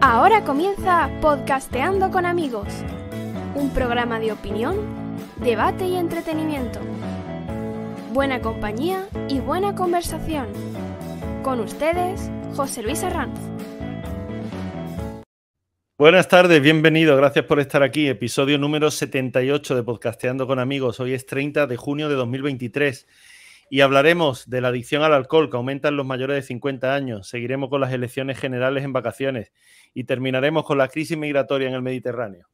Ahora comienza Podcasteando con amigos, un programa de opinión, debate y entretenimiento. Buena compañía y buena conversación. Con ustedes, José Luis Arranz. Buenas tardes, bienvenido, gracias por estar aquí. Episodio número 78 de Podcasteando con amigos. Hoy es 30 de junio de 2023 y hablaremos de la adicción al alcohol que aumenta en los mayores de 50 años. Seguiremos con las elecciones generales en vacaciones y terminaremos con la crisis migratoria en el Mediterráneo.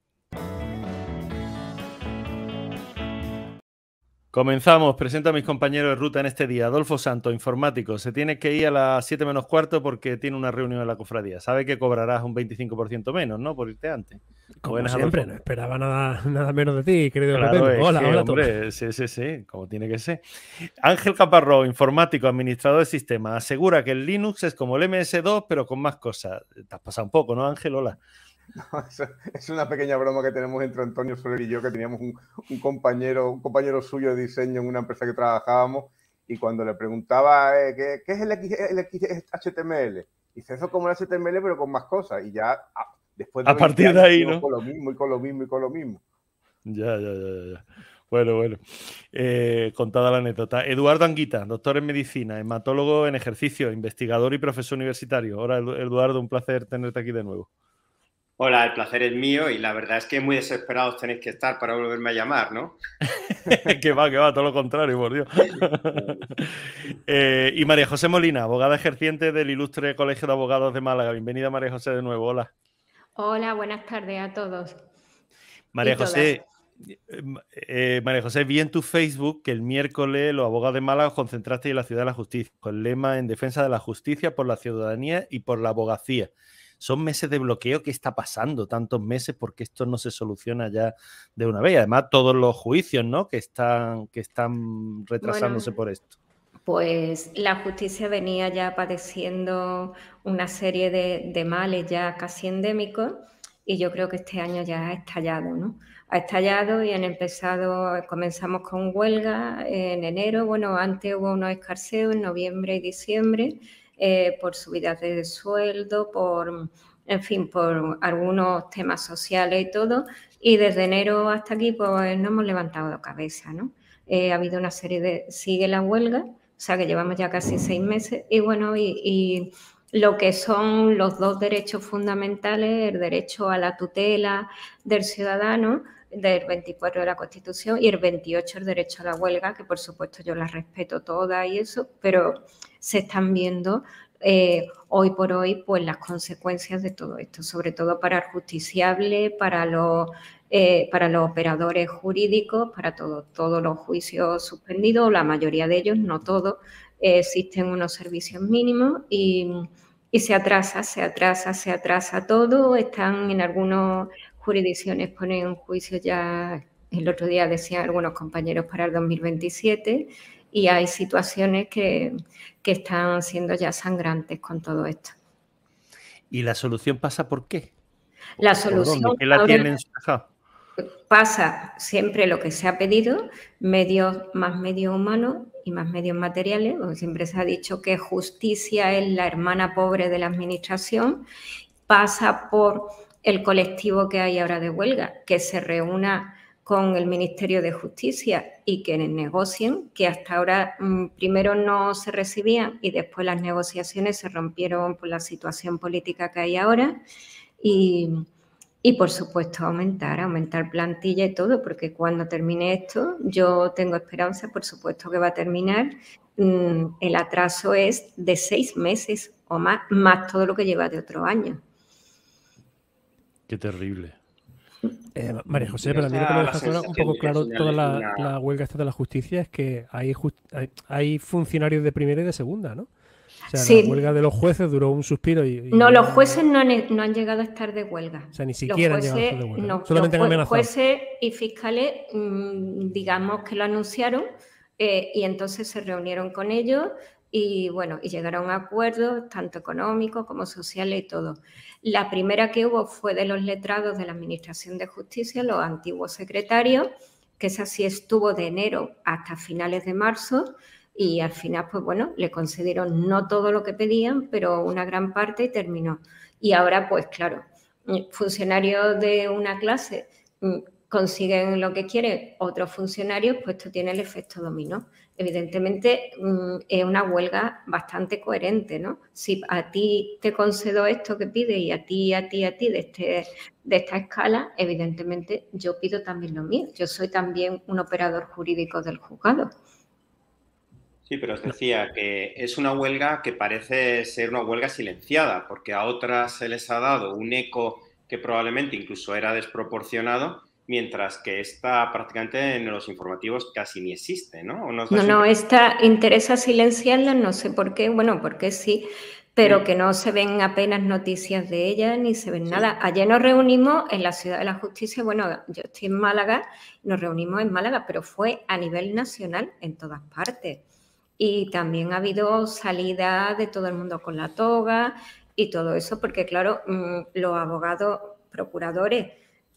Comenzamos. Presento a mis compañeros de ruta en este día. Adolfo Santo, informático. Se tiene que ir a las 7 menos cuarto porque tiene una reunión en la cofradía. Sabe que cobrarás un 25% menos, ¿no? Por irte antes. Como Buenas, siempre, Adolfo. no esperaba nada, nada menos de ti, querido Claro, es Hola, que, hola hombre, sí, sí, sí, como tiene que ser. Ángel Caparrós, informático, administrador de sistemas, asegura que el Linux es como el MS2, pero con más cosas. Te has pasado un poco, ¿no, Ángel? Hola. No, eso- es una pequeña broma que tenemos entre Antonio Soler y yo, que teníamos un, un compañero, un compañero suyo de diseño en una empresa que trabajábamos, y cuando le preguntaba eh, ¿qué, qué es el, X- el XHTML, dice eso es como el HTML, pero con más cosas, y ya ah, después A 20 partir de ahí, ¿no? Con lo mismo, y con lo mismo, y con lo mismo. Ya, ya, ya, ya. Bueno, bueno. Eh, contada la anécdota. Eduardo Anguita, doctor en medicina, hematólogo en ejercicio, investigador y profesor universitario. Edu- Eduardo, un placer tenerte aquí de nuevo. Hola, el placer es mío y la verdad es que muy desesperados tenéis que estar para volverme a llamar, ¿no? que va, que va, todo lo contrario, por Dios. Eh, y María José Molina, abogada ejerciente del Ilustre Colegio de Abogados de Málaga. Bienvenida, María José, de nuevo. Hola. Hola, buenas tardes a todos. María. José, eh, eh, María José, vi en tu Facebook que el miércoles los abogados de Málaga os concentrasteis en la ciudad de la justicia, con el lema en defensa de la justicia por la ciudadanía y por la abogacía. Son meses de bloqueo. ¿Qué está pasando? Tantos meses porque esto no se soluciona ya de una vez. Además, todos los juicios, ¿no? Que están, que están retrasándose Bueno, por esto. Pues la justicia venía ya padeciendo una serie de, de males ya casi endémicos y yo creo que este año ya ha estallado, ¿no? Ha estallado y han empezado, comenzamos con huelga en enero, bueno, antes hubo unos escarceos en noviembre y diciembre eh, por subidas de sueldo, por, en fin, por algunos temas sociales y todo, y desde enero hasta aquí pues no hemos levantado cabeza, ¿no? Eh, ha habido una serie de, sigue la huelga, o sea que llevamos ya casi seis meses y bueno, y, y lo que son los dos derechos fundamentales, el derecho a la tutela del ciudadano, del 24 de la Constitución y el 28 el derecho a la huelga, que por supuesto yo las respeto todas y eso, pero se están viendo eh, hoy por hoy pues las consecuencias de todo esto, sobre todo para el justiciable, para los eh, para los operadores jurídicos, para todo- todos los juicios suspendidos, la mayoría de ellos, no todos, eh, existen unos servicios mínimos y, y se atrasa, se atrasa, se atrasa todo. Están en algunas jurisdicciones, ponen juicio ya, el otro día decían algunos compañeros para el 2027 y hay situaciones que, que están siendo ya sangrantes con todo esto. ¿Y la solución pasa por qué? La solución ¿Qué la ahora- tienen? Ajá. pasa siempre lo que se ha pedido, medios más medios humanos y más medios materiales, porque siempre se ha dicho que justicia es la hermana pobre de la administración, pasa por el colectivo que hay ahora de huelga, que se reúna con el Ministerio de Justicia y que negocien, que hasta ahora mm, primero no se recibían y después las negociaciones se rompieron por la situación política que hay ahora. Y, y por supuesto aumentar, aumentar plantilla y todo, porque cuando termine esto, yo tengo esperanza, por supuesto que va a terminar. Mm, El atraso es de seis meses o más, más todo lo que lleva de otro año. Qué terrible. Eh, María José, pero a mí lo que me la deja claro- un poco claro toda la, huelga esta de la justicia es que hay, jus- hay, hay funcionarios de primera y de segunda, ¿no? O sea, Sí. la huelga de los jueces duró un suspiro y... y- No, los jueces no han, no han llegado a estar de huelga. O sea, ni Los siquiera han llegado a estar de huelga. no, Solamente los jue- amenazado. jueces y fiscales, mm, digamos que lo anunciaron eh, y entonces se reunieron con ellos y bueno, y llegaron a acuerdos tanto económicos como sociales y todo. La primera que hubo fue de los letrados de la Administración de Justicia, los antiguos secretarios, que esa sí estuvo de enero hasta finales de marzo y al final, pues bueno, le concedieron no todo lo que pedían, pero una gran parte y terminó. Y ahora, pues claro, funcionarios de una clase mm, consiguen lo que quieren otros funcionarios, pues esto tiene el efecto dominó. Evidentemente mm, es una huelga bastante coherente, ¿no? Si a ti te concedo esto que pide y a ti, a ti, a ti de, este, de esta escala, evidentemente yo pido también lo mío. Yo soy también un operador jurídico del juzgado. Sí, pero os decía que es una huelga que parece ser una huelga silenciada, porque a otras se les ha dado un eco que probablemente incluso era desproporcionado mientras que esta prácticamente en los informativos casi ni existe, ¿no? no, no, esta interesa silenciarla, no sé por qué, bueno, porque sí, pero que no se ven apenas noticias de ella ni se ven nada. Ayer nos reunimos en la Ciudad de la Justicia, bueno, yo estoy en Málaga, nos reunimos en Málaga, pero fue a nivel nacional en todas partes. Y también ha habido salida de todo el mundo con la toga y todo eso, porque claro, mm, los abogados, procuradores,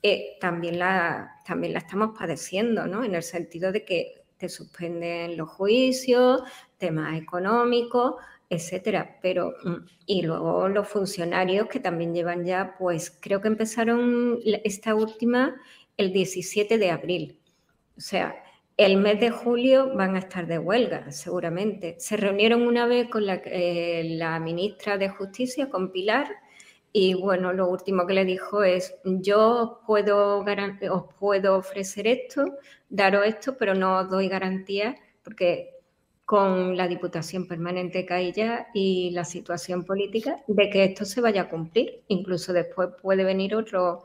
eh, también, la, también la estamos padeciendo, ¿no? En el sentido de que te suspenden los juicios, temas económicos, etcétera. Pero, mm, y luego los funcionarios que también llevan ya, pues creo que empezaron esta última el 17 de abril. O sea, el mes de julio van a estar de huelga, seguramente. Se reunieron una vez con la, eh, la ministra de Justicia, con Pilar, y bueno, lo último que le dijo es, yo puedo os puedo ofrecer esto, daros esto, pero no os doy garantía porque con la Diputación Permanente ya y la situación política de que esto se vaya a cumplir. Incluso después puede venir otro,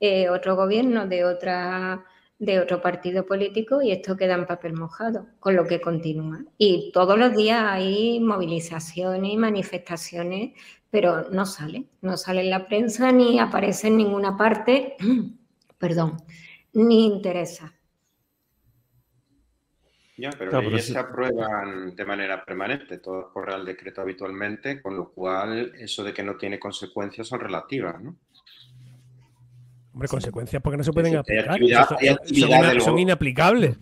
eh, otro gobierno de otra de otro partido político y esto queda en papel mojado, con lo que continúa. Y todos los días hay movilizaciones y manifestaciones pero no sale, no sale en la prensa ni aparece en ninguna parte, perdón, ni interesa. Ya, pero ellas se aprueban de manera permanente, todo por Real Decreto habitualmente, con lo cual eso de que no tiene consecuencias son relativas, ¿no? Hombre, consecuencias porque no se pueden aplicar. son, son inaplicables.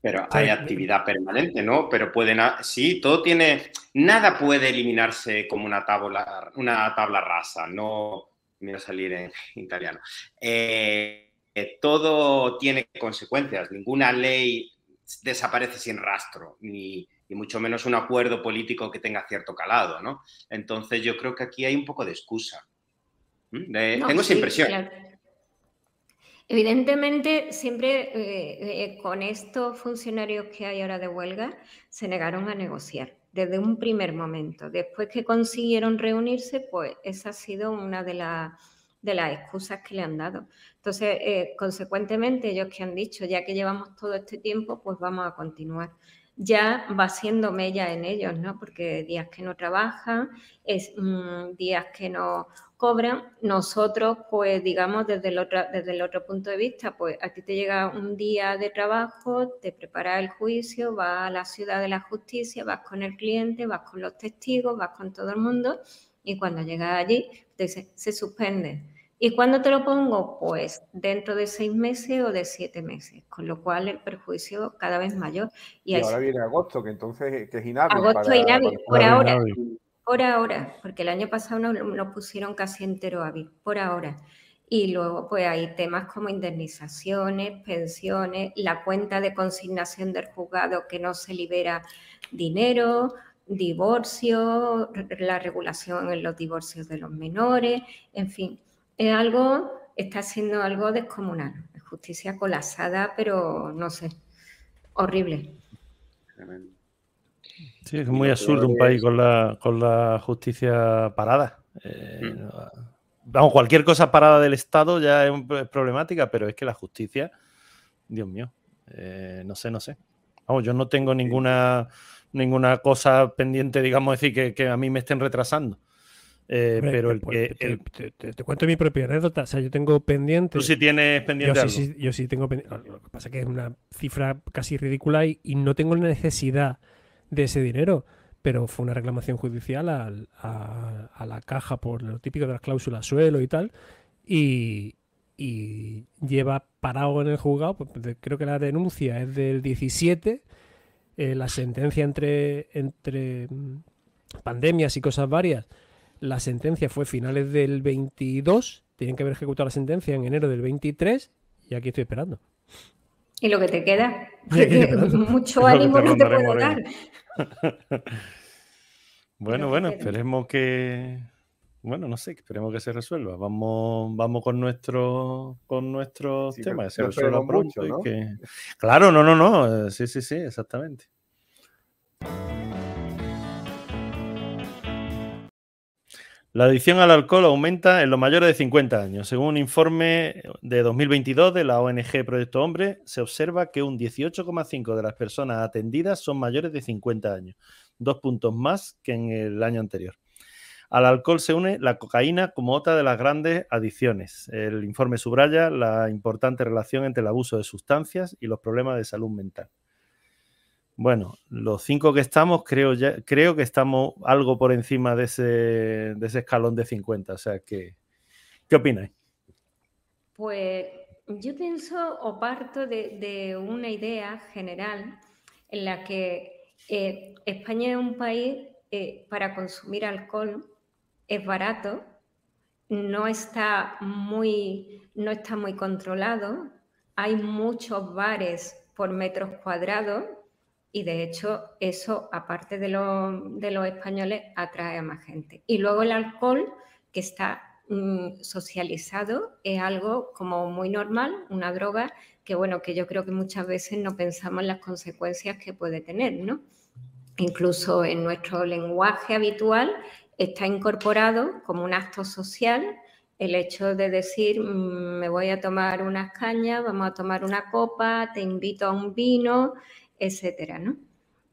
Pero hay actividad permanente, ¿no? Pero pueden, sí, todo tiene, nada puede eliminarse como una tabla, una tabla rasa, no, me voy a salir en italiano. Eh, eh, todo tiene consecuencias, ninguna ley desaparece sin rastro, ni, mucho menos un acuerdo político que tenga cierto calado, ¿no? Entonces yo creo que aquí hay un poco de excusa. ¿Mm? tengo esa impresión. Evidentemente, siempre eh, eh, con estos funcionarios que hay ahora de huelga, se negaron a negociar desde un primer momento. Después que consiguieron reunirse, pues esa ha sido una de, de las excusas que le han dado. Entonces, eh, consecuentemente, ellos que han dicho, ya que llevamos todo este tiempo, pues vamos a continuar ya va siendo mella en ellos, ¿no? Porque días que no trabajan, es, mm, días que no cobran, nosotros, pues digamos, desde el, otro, desde el otro punto de vista, pues a ti te llega un día de trabajo, te prepara el juicio, vas a la ciudad de la justicia, vas con el cliente, vas con los testigos, vas con todo el mundo y cuando llegas allí, te dice, se suspende ¿Y cuándo te lo pongo? Pues dentro de seis meses o de siete meses, con lo cual el perjuicio cada vez mayor. Y, ahora viene agosto, que entonces que es inhábil. Agosto inhábil, por ahora. Por ahora, porque el año pasado nos, pusieron casi entero hábil, por ahora. Y luego pues hay temas como indemnizaciones, pensiones, la cuenta de consignación del juzgado que no se libera dinero, divorcio, la regulación en los divorcios de los menores, en fin es algo, está siendo algo descomunal. Justicia colapsada, pero no sé, horrible. Sí, es muy absurdo un país con la, con la justicia parada. Eh, mm. Vamos, cualquier cosa parada del Estado ya es, problemática, pero es que la justicia, Dios mío, eh, no sé, no sé. Vamos, yo no tengo ninguna, ninguna cosa pendiente, digamos, decir, que, que a mí me estén retrasando. Eh, pero el que. Te, cuento mi propia anécdota. O sea, yo tengo pendiente. Tú sí tienes pendiente. Yo, sí, yo sí tengo pendiente. Lo que pasa es que es una cifra casi ridícula y, no tengo necesidad de ese dinero. Pero fue una reclamación judicial a, la caja por lo típico de las cláusulas suelo y tal. Y, y lleva parado en el juzgado, pues, creo que la denuncia es del 17, eh, la sentencia entre, entre mm, pandemias y cosas varias, la sentencia fue finales del 22, tienen que haber ejecutado la sentencia en enero del 23 y aquí estoy esperando. ¿Y lo que te queda? Mucho ánimo no te puedo dar. bueno, bueno, esperemos que, bueno, no sé, esperemos que se resuelva. Vamos, vamos con nuestro con nuestros temas, se resuelva pronto. Claro, no, no, no. Eh, sí, sí, sí, exactamente. La adicción al alcohol aumenta en los mayores de 50 años. Según un informe de 2022 de la ONG Proyecto Hombre, se observa que un 18,5% de las personas atendidas son mayores de 50 años, dos puntos más que en el año anterior. Al alcohol se une la cocaína como otra de las grandes adicciones. El informe subraya la importante relación entre el abuso de sustancias y los problemas de salud mental. Bueno, los cinco que estamos, creo, ya, creo que estamos algo por encima de ese, escalón de 50. O sea, que, ¿qué opináis? Pues yo pienso o parto de, una idea general en la que eh, España es un país eh, para consumir alcohol es barato, no está muy, no está muy controlado, hay muchos bares por metros cuadrados y de hecho eso, aparte de, de los españoles, atrae a más gente. Y luego el alcohol, que está mm, socializado, es algo como muy normal, una droga que bueno, que yo creo que muchas veces no pensamos en las consecuencias que puede tener, ¿no? Incluso en nuestro lenguaje habitual está incorporado como un acto social el hecho de decir, mm, me voy a tomar unas cañas, vamos a tomar una copa, te invito a un vino, etcétera, ¿no?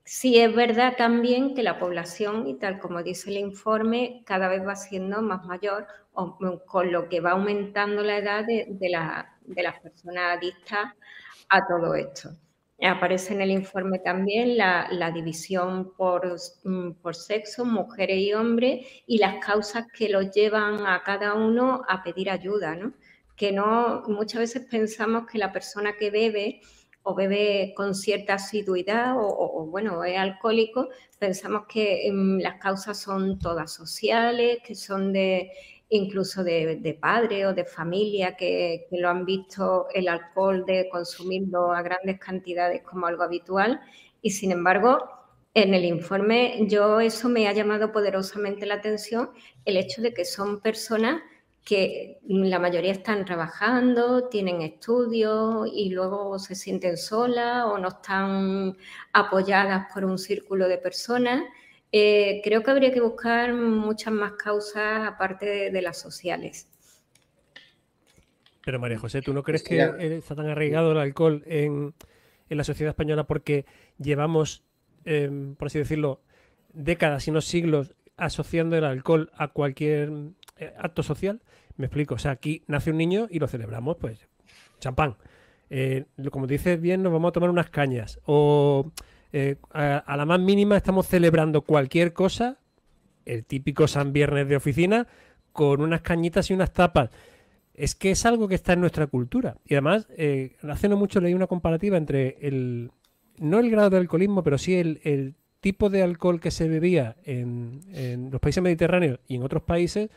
Sí es verdad también que la población, y tal como dice el informe, cada vez va siendo más mayor, con lo que va aumentando la edad de, de las personas adictas a todo esto. Aparece en el informe también la, división mm, por, sexo, mujeres y hombres, y las causas que los llevan a cada uno a pedir ayuda, ¿no? Que no, muchas veces pensamos que la persona que bebe o bebe con cierta asiduidad o, bueno, es alcohólico, pensamos que mm, las causas son todas sociales, que son de incluso de, padres o de familia que, lo han visto el alcohol de consumirlo a grandes cantidades como algo habitual. Y sin embargo en el informe yo eso me ha llamado poderosamente la atención el hecho de que son personas que la mayoría están trabajando, tienen estudios y luego se sienten solas o no están apoyadas por un círculo de personas eh, creo que habría que buscar muchas más causas aparte de, las sociales. Pero María José, ¿tú no crees que está tan arraigado el alcohol en, la sociedad española porque llevamos, em, por así decirlo, décadas y no siglos asociando el alcohol a cualquier eh, acto social? Me explico. O sea, aquí nace un niño y lo celebramos, pues, champán. Eh, como dices bien, nos vamos a tomar unas cañas. O eh, a, la más mínima estamos celebrando cualquier cosa, el típico San Viernes de oficina, con unas cañitas y unas tapas. Es que es algo que está en nuestra cultura. Y además, eh, hace no mucho leí una comparativa entre el, no el grado de alcoholismo, pero sí el, tipo de alcohol que se bebía en, los países mediterráneos y en otros países.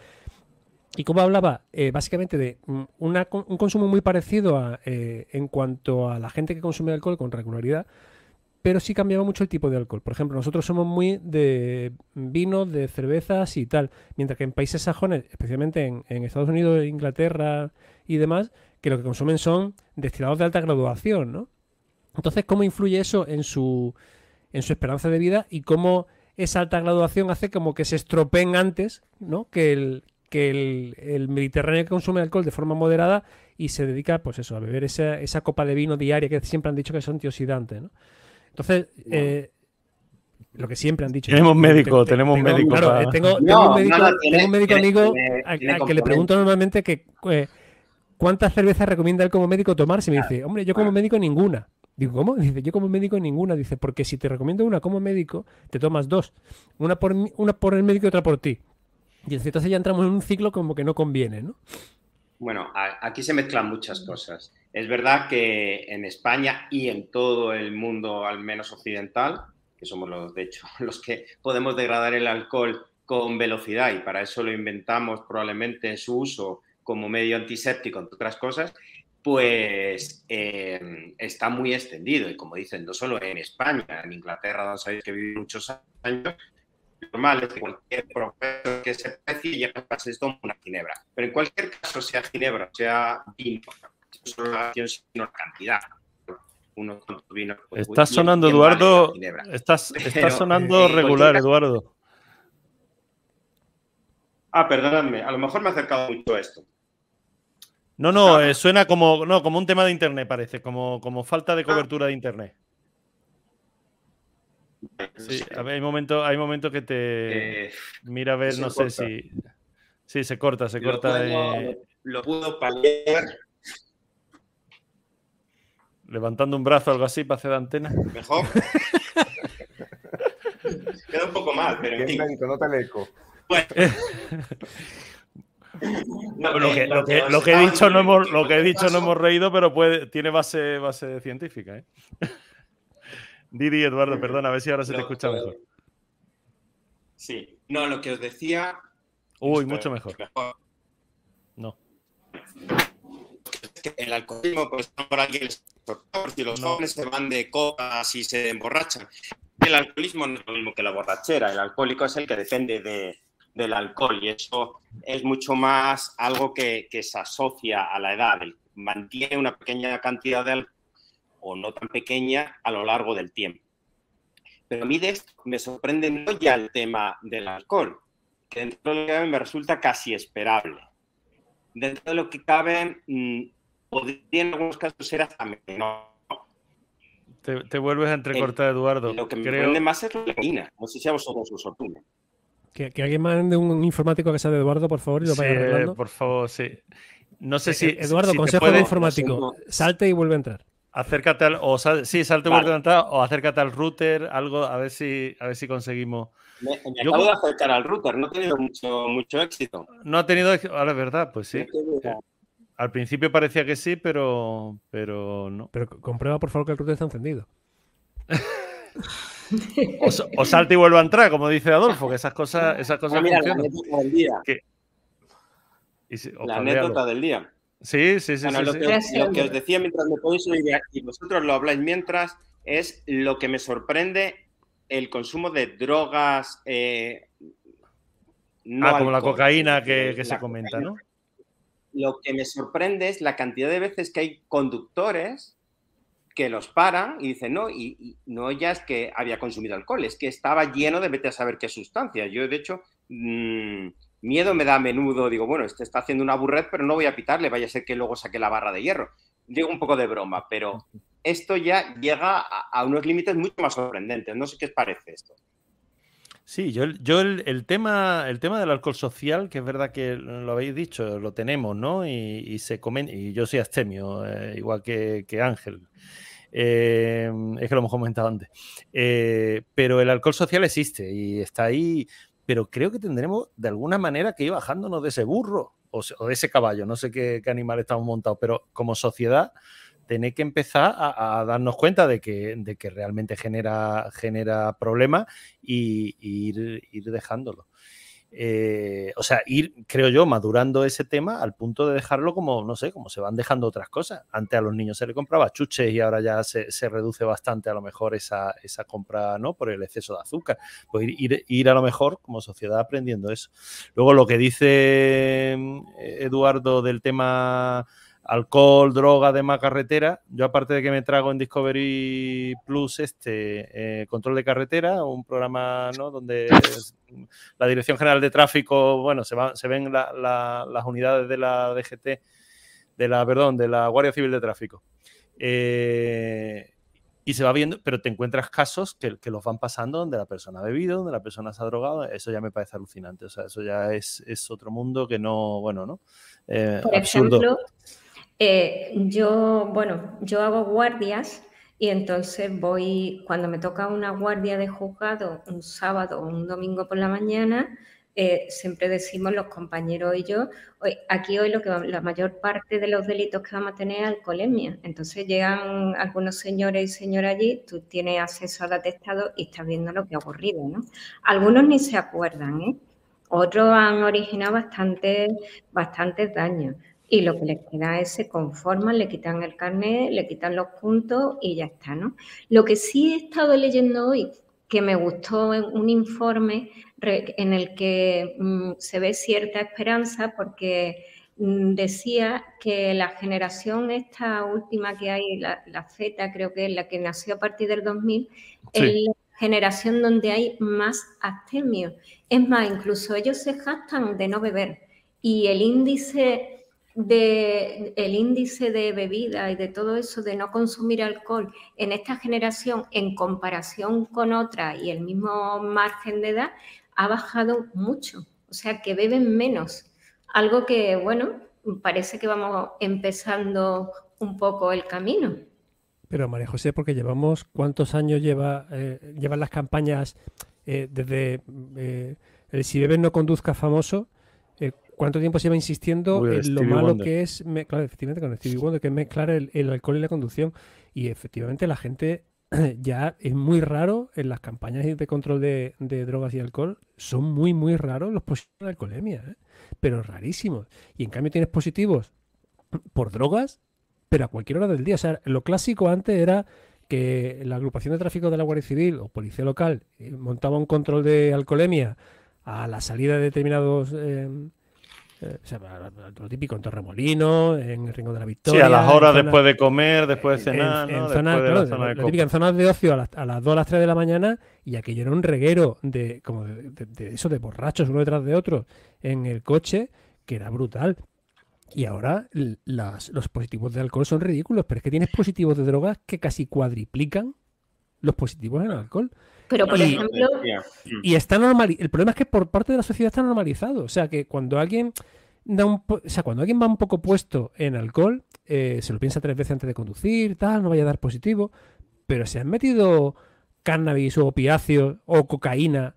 Y como hablaba eh, básicamente de un consumo muy parecido en cuanto a la gente que consume alcohol con regularidad, pero sí cambiaba mucho el tipo de alcohol. Por ejemplo, nosotros somos muy de vinos, de cervezas y tal, mientras que en países sajones, especialmente en, Estados Unidos, Inglaterra y demás, que lo que consumen son destilados de alta graduación, ¿no? Entonces, ¿cómo influye eso en su, en su esperanza de vida y cómo esa alta graduación hace como que se estropeen antes, ¿no? Que el, que el, Mediterráneo que consume alcohol de forma moderada y se dedica, pues eso, a beber esa, esa copa de vino diaria que siempre han dicho que es antioxidante, ¿no? Entonces, eh, lo que siempre han dicho. Tenemos médico, tenemos médico. Claro, tengo, un médico, amigo al que le pregunto normalmente que eh, cuántas cervezas recomienda él como médico tomarse. Y me dice, hombre, yo como médico ninguna. Digo, ¿cómo? Dice, yo como médico ninguna. Dice, porque si te recomiendo una como médico, te tomas dos. Una por, una por el médico y otra por ti. Y entonces ya entramos en un ciclo como que no conviene, ¿no? Bueno, aquí se mezclan muchas cosas. Es verdad que en España y en todo el mundo, al menos occidental, que somos los, de hecho, los que podemos degradar el alcohol con velocidad y para eso lo inventamos probablemente en su uso como medio antiséptico, entre otras cosas, pues eh, está muy extendido. Y como dicen, no solo en España, en Inglaterra, donde sabéis que vive muchos años, normal es que cualquier profesor que se precie ya pase esto una ginebra. Pero en cualquier caso, sea ginebra, sea vino, no solo la acción, sino la cantidad. Uno vino, pues, estás sonando, Eduardo. estás, estás sonando regular, Eduardo. Ah, perdonadme, a lo mejor me ha acercado mucho a esto. No, no, eh, suena como, no, como un tema de internet, parece, como, como falta de ah. cobertura de internet. Sí, hay momentos hay momentos que te. Eh, mira a ver, no sé si. Sí, se corta, se corta. Lo puedo paliar. Levantando un brazo o algo así para hacer antena. Mejor. Queda un poco mal, pero. no te eco. Bueno. lo, que, lo, que, he dicho no hemos, lo que he dicho no hemos reído, pero puede, tiene base, base científica. ¿eh? Didi, Eduardo, perdona, a ver si ahora se te escucha mejor. Sí, no, lo que os decía. Uy, mucho mejor. No. el alcoholismo, pues por aquí si los jóvenes se van de copas y se emborrachan. El alcoholismo no es lo mismo que la borrachera. El alcohólico es el que depende de, del alcohol y eso es mucho más algo que, se asocia a la edad. mantiene una pequeña cantidad de alcohol o no tan pequeña a lo largo del tiempo. Pero a mí de esto me sorprende no ya el tema del alcohol, que dentro de lo que cabe me resulta casi esperable. Dentro de lo que cabe, mmm, podría en algunos casos ser hasta menor. Te, vuelves a entrecortar, Eduardo. Lo que me sorprende más es la heroína. No sé si a vosotros os sorprende. Que, que, alguien mande un informático que sea de Eduardo, por favor, y lo vaya. Por favor, sí. No sé eh, si. Eduardo, consejo de informático. Salte y vuelve a entrar. Acércate al. O sí, salte y vuelve a entrar. O acércate al router, algo, a ver si, a ver si conseguimos. Me, acabo de acercar al router, no ha tenido mucho, mucho éxito. No ha tenido éxito. Ahora es verdad, pues sí. Eh, al principio parecía que sí, pero, pero no. Pero comprueba, por favor, que el router está encendido. O, salte y vuelve a entrar, como dice Adolfo, que esas cosas, esas cosas ah, La anécdota del día. la anécdota del día. Sí, sí, sí. lo, Que, os decía mientras me podéis oír y vosotros lo habláis mientras, es lo que me sorprende el consumo de drogas. Eh, ah, como la cocaína que, se comenta, ¿no? Lo que me sorprende es la cantidad de veces que hay conductores que los paran y dicen, no, y, no ya es que había consumido alcohol, es que estaba lleno de vete a saber qué sustancia. Yo, de hecho, mm, miedo me da a menudo, digo, bueno, este está haciendo una burret, pero no voy a pitarle, vaya a ser que luego saque la barra de hierro. Digo un poco de broma, pero esto ya llega a, unos límites mucho más sorprendentes. No sé qué os parece esto. Sí, yo, el, tema, el tema del alcohol social, que es verdad que lo habéis dicho, lo tenemos, ¿no? Y, se comen, y yo soy astemio, eh, igual que, que Ángel. Eh, es que lo hemos comentado antes. Eh, pero el alcohol social existe y está ahí, pero creo que tendremos de alguna manera que ir bajándonos de ese burro o, de ese caballo, no sé qué, animal estamos montados, pero como sociedad tenéis que empezar a, darnos cuenta de que, de que realmente genera, genera problemas y, ir, ir dejándolo. Eh, o sea, ir, creo yo, madurando ese tema al punto de dejarlo como, no sé, como se van dejando otras cosas. Antes a los niños se le compraba chuches y ahora ya se, reduce bastante a lo mejor esa, esa, compra, ¿no? Por el exceso de azúcar. Pues ir, ir, a lo mejor como sociedad aprendiendo eso. Luego lo que dice mm, Eduardo del tema alcohol, droga, demás carretera. Yo aparte de que me trago en Discovery Plus este eh, control de carretera, un programa ¿no? donde la Dirección General de Tráfico, bueno, se, se ven las unidades de la DGT, de la, perdón, de la Guardia Civil de Tráfico. Eh, y se va viendo, pero te encuentras casos que, que, los van pasando donde la persona ha bebido, donde la persona se ha drogado, eso ya me parece alucinante, o sea, eso ya es, es otro mundo que no, bueno, ¿no? Eh, Por ejemplo, eh, yo, bueno, yo hago guardias y entonces voy, cuando me toca una guardia de juzgado un sábado o un domingo por la mañana, eh, siempre decimos los compañeros y yo, hoy, aquí hoy lo que la mayor parte de los delitos que vamos a tener es alcoholemia. Entonces llegan algunos señores y señoras allí, tú tienes acceso al atestado y estás viendo lo que ha ocurrido, ¿no? Algunos ni se acuerdan, ¿eh? Otros han originado bastantes, bastantes daños y lo que les queda es se conforman, le quitan el carnet, le quitan los puntos y ya está, ¿no? Lo que sí he estado leyendo hoy, que me gustó un informe en el que mm, se ve cierta esperanza porque mm, decía que la generación esta última que hay, la, Z creo que es la que nació a partir del 2000, es la generación donde hay más abstemio. Es más, incluso ellos se jactan de no beber y el índice de el índice de bebida y de todo eso de no consumir alcohol en esta generación en comparación con otra y el mismo margen de edad ha bajado mucho, o sea que beben menos, algo que, bueno, parece que vamos empezando un poco el camino. Pero María José, porque llevamos, ¿cuántos años lleva, eh, llevan las campañas eh, desde eh, el Si beben no conduzca famoso? ¿Cuánto tiempo se lleva insistiendo en lo malo que es, claro, efectivamente con Stevie Wonder, que es mezclar el, el, alcohol y la conducción? Y efectivamente la gente ya es muy raro en las campañas de control de, drogas y alcohol, son muy, muy raros los positivos de alcoholemia, ¿eh? pero rarísimos. Y en cambio tienes positivos por drogas, pero a cualquier hora del día. O sea, lo clásico antes era que la agrupación de tráfico de la Guardia Civil o Policía Local eh, montaba un control de alcoholemia a la salida de determinados... Eh, eh, lo típico en Torremolino, en el Ringo de la Victoria. Sí, a las horas después de comer, después de cenar. En, zonas de ocio a las, a las 2 a las 3 de la mañana y aquello era un reguero de, como de, eso, de borrachos uno detrás de otro en el coche, que era brutal. Y ahora los positivos de alcohol son ridículos, pero es que tienes positivos de drogas que casi cuadriplican los positivos en alcohol. Pero, por ejemplo... Y está normal... El problema es que por parte de la sociedad está normalizado. O sea, que cuando alguien... Da un o sea, cuando alguien va un poco puesto en alcohol, eh, se lo piensa tres veces antes de conducir, tal, no vaya a dar positivo, pero se han metido cannabis o opiáceos o cocaína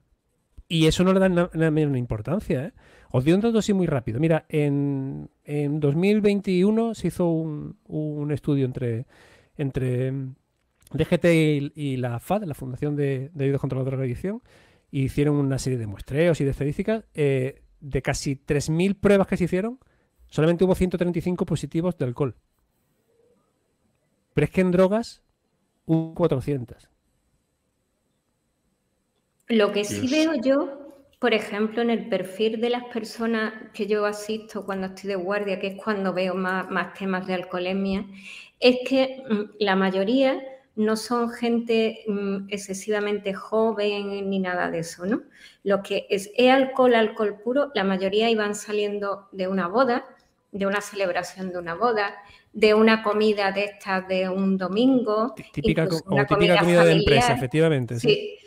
y eso no le da nada menos importancia. ¿eh? Os doy un dato así muy rápido. Mira, en, en 2021 se hizo un, un estudio entre, entre DGT y, la FAD, la Fundación de, de contra la Drogadicción, hicieron una serie de muestreos y de estadísticas. Eh, de casi 3.000 pruebas que se hicieron, solamente hubo 135 positivos de alcohol. Pero es que en drogas hubo 400. Lo que sí veo yo, por ejemplo, en el perfil de las personas que yo asisto cuando estoy de guardia, que es cuando veo más, más temas de alcoholemia, es que mm, la mayoría no son gente mm, excesivamente joven ni nada de eso, ¿no? Lo que es, alcohol, alcohol puro, la mayoría iban saliendo de una boda, de una celebración de una boda, de una comida de estas de un domingo. Típica, una comida, de empresa, efectivamente. sí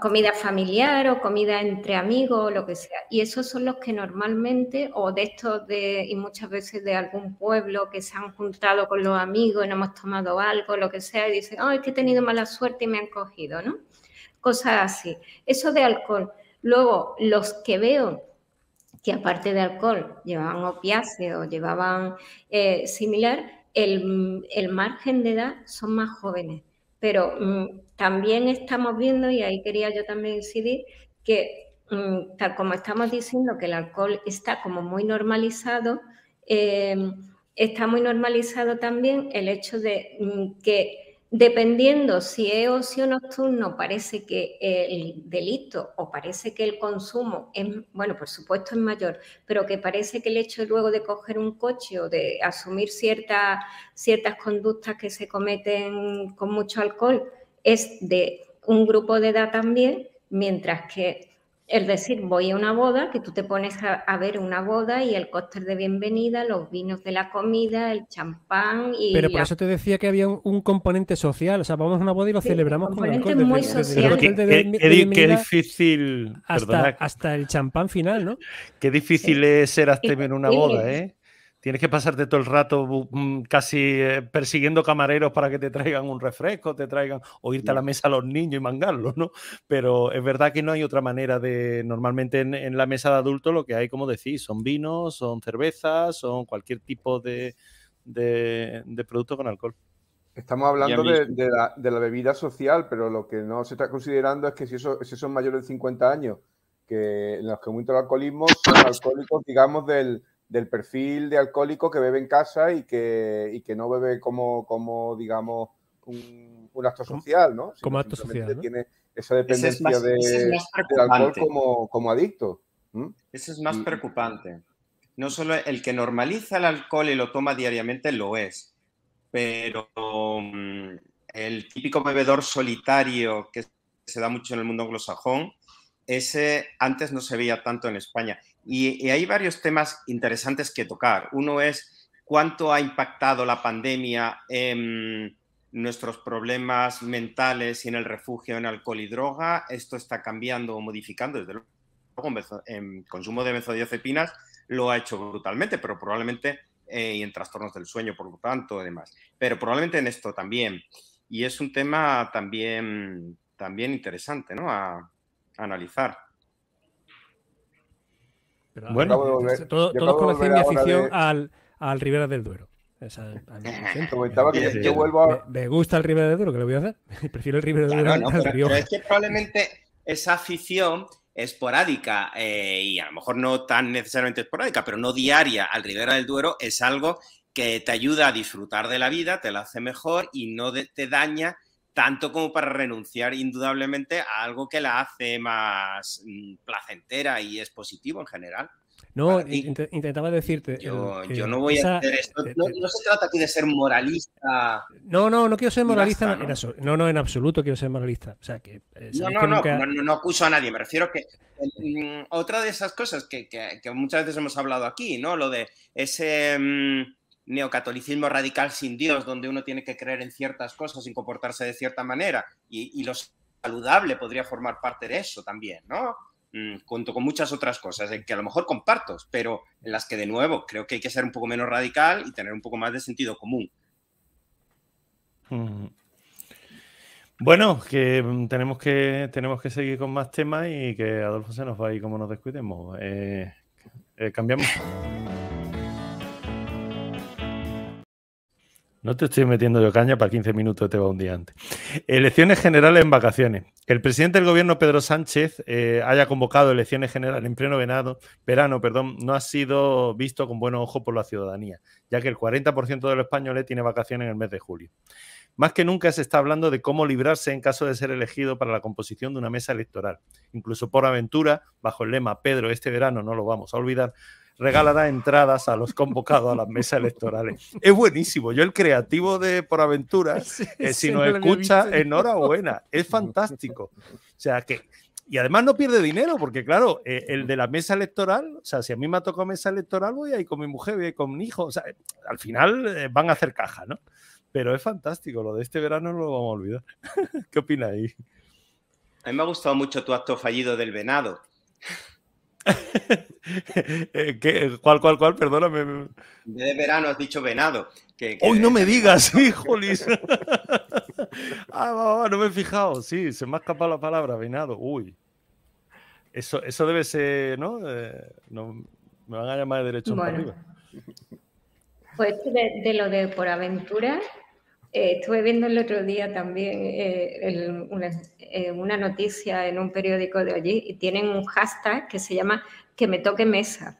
comida familiar o comida entre amigos o lo que sea. Y esos son los que normalmente, o de estos de, y muchas veces de algún pueblo que se han juntado con los amigos y no hemos tomado algo, lo que sea, y dicen, oh, es que he tenido mala suerte y me han cogido, ¿no? Cosas así. Eso de alcohol. Luego, los que veo que aparte de alcohol llevaban opiáceos o llevaban eh, similar, el, el margen de edad son más jóvenes. Pero mm, también estamos viendo, y ahí quería yo también incidir, que mm, tal como estamos diciendo que el alcohol está como muy normalizado, em, está muy normalizado también el hecho de mm, que dependiendo si es ocio nocturno, parece que el delito o parece que el consumo es, bueno, por supuesto es mayor, pero que parece que el hecho luego de coger un coche o de asumir ciertas ciertas conductas que se cometen con mucho alcohol es de un grupo de edad también, mientras que es decir, voy a una boda, que tú te pones a, ver una boda y el cóctel de bienvenida, los vinos de la comida, el champán y... Pero por eso te decía que había un, componente social, o sea, vamos a una boda y lo celebramos con el alcohol. muy social. qué, difícil... Hasta, hasta, el champán final, ¿no? Qué difícil es ser abstemio en una boda, ¿eh? Tienes que pasarte todo el rato mm, casi eh, persiguiendo camareros para que te traigan un refresco, te traigan, o irte a la mesa a los niños y mangarlos, ¿no? Pero es verdad que no hay otra manera de, normalmente en, la mesa de adultos lo que hay, como decís, son vinos, son cervezas, son cualquier tipo de, de, producto con alcohol. Estamos hablando de, la, bebida social, pero lo que no se está considerando es que si, eso, si son mayores de 50 años, que en los que aumenta el alcoholismo, son alcohólicos, digamos, del, del perfil de alcohólico que bebe en casa y que, y que no bebe como, como digamos, un, acto social, ¿no? como acto social. Tiene esa dependencia de, del alcohol como, como adicto. Ese es más preocupante. No solo el que normaliza el alcohol y lo toma diariamente lo es, pero mm, el típico bebedor solitario que se da mucho en el mundo anglosajón, ese antes no se veía tanto en España. Y, hay varios temas interesantes que tocar. Uno es cuánto ha impactado la pandemia en nuestros problemas mentales y en el refugio en alcohol y droga. Esto está cambiando o modificando, desde luego, en consumo de benzodiazepinas lo ha hecho brutalmente, pero probablemente eh, y en trastornos del sueño, por lo tanto, además. Pero probablemente en esto también. Y es un tema también, también interesante, ¿no? a analizar bueno, todos conocen mi afición al, al Ribera del Duero. me, gusta el Ribera del Duero, ¿qué le voy a hacer? Prefiero el Ribera del Duero pero, es que probablemente esa afición esporádica eh, y a lo mejor no tan necesariamente esporádica, pero no diaria al Ribera del Duero es algo que te ayuda a disfrutar de la vida, te la hace mejor y no te daña tanto como para renunciar indudablemente a algo que la hace más mm, placentera y es positivo en general. No, intentaba decirte. Yo, no voy a hacer esto. No, se trata aquí de ser moralista. No, no, no quiero ser moralista. ¿no? no, en absoluto quiero ser moralista. O sea, que, eh, no, no, no, no, acuso a nadie. Me refiero que mm, otra de esas cosas que, muchas veces hemos hablado aquí, ¿no? Lo de ese. Mm, neocatolicismo radical sin Dios, donde uno tiene que creer en ciertas cosas y comportarse de cierta manera, y, lo saludable podría formar parte de eso también, ¿no? Mm, junto con muchas otras cosas que a lo mejor comparto, pero en las que de nuevo creo que hay que ser un poco menos radical y tener un poco más de sentido común. Bueno, que mm, tenemos que tenemos que seguir con más temas y que Adolfo se nos va y como nos descuidemos. Eh, eh, cambiamos. No te estoy metiendo yo caña para 15 minutos, te va un día antes. Elecciones generales en vacaciones. El presidente del gobierno, Pedro Sánchez, eh, haya convocado elecciones generales en pleno verano, verano perdón, no ha sido visto con buen ojo por la ciudadanía, ya que el 40% de los españoles tiene vacaciones en el mes de julio. Más que nunca se está hablando de cómo librarse en caso de ser elegido para la composición de una mesa electoral. Incluso por aventura, bajo el lema Pedro, este verano no lo vamos a olvidar, regalará entradas a los convocados a las mesas electorales. Es buenísimo. Yo el creativo de Por Aventuras, eh, si nos escucha, enhorabuena. Es fantástico. O sea que... Y además no pierde dinero, porque claro, eh, el de la mesa electoral, o sea, si a mí me ha tocado mesa electoral, voy ahí con mi mujer, voy ahí con mi hijo, o sea, al final eh, van a hacer caja, ¿no? Pero es fantástico, lo de este verano no lo vamos a olvidar. ¿Qué opináis? A mí me ha gustado mucho tu acto fallido del venado. ¿Qué? ¿Cuál, cuál, cuál? Perdóname. De verano has dicho venado. Que, ¡Uy, no me digas! ¡Híjolis! ah, no me he fijado. Sí, se me ha escapado la palabra, venado. Uy. Eso, eso debe ser, ¿no? Eh, no me van a llamar de derecho para arriba. Pues de, de, lo de por aventura, eh, estuve viendo el otro día también eh, eh, una, noticia en un periódico de allí y tienen un hashtag que se llama que me toque mesa.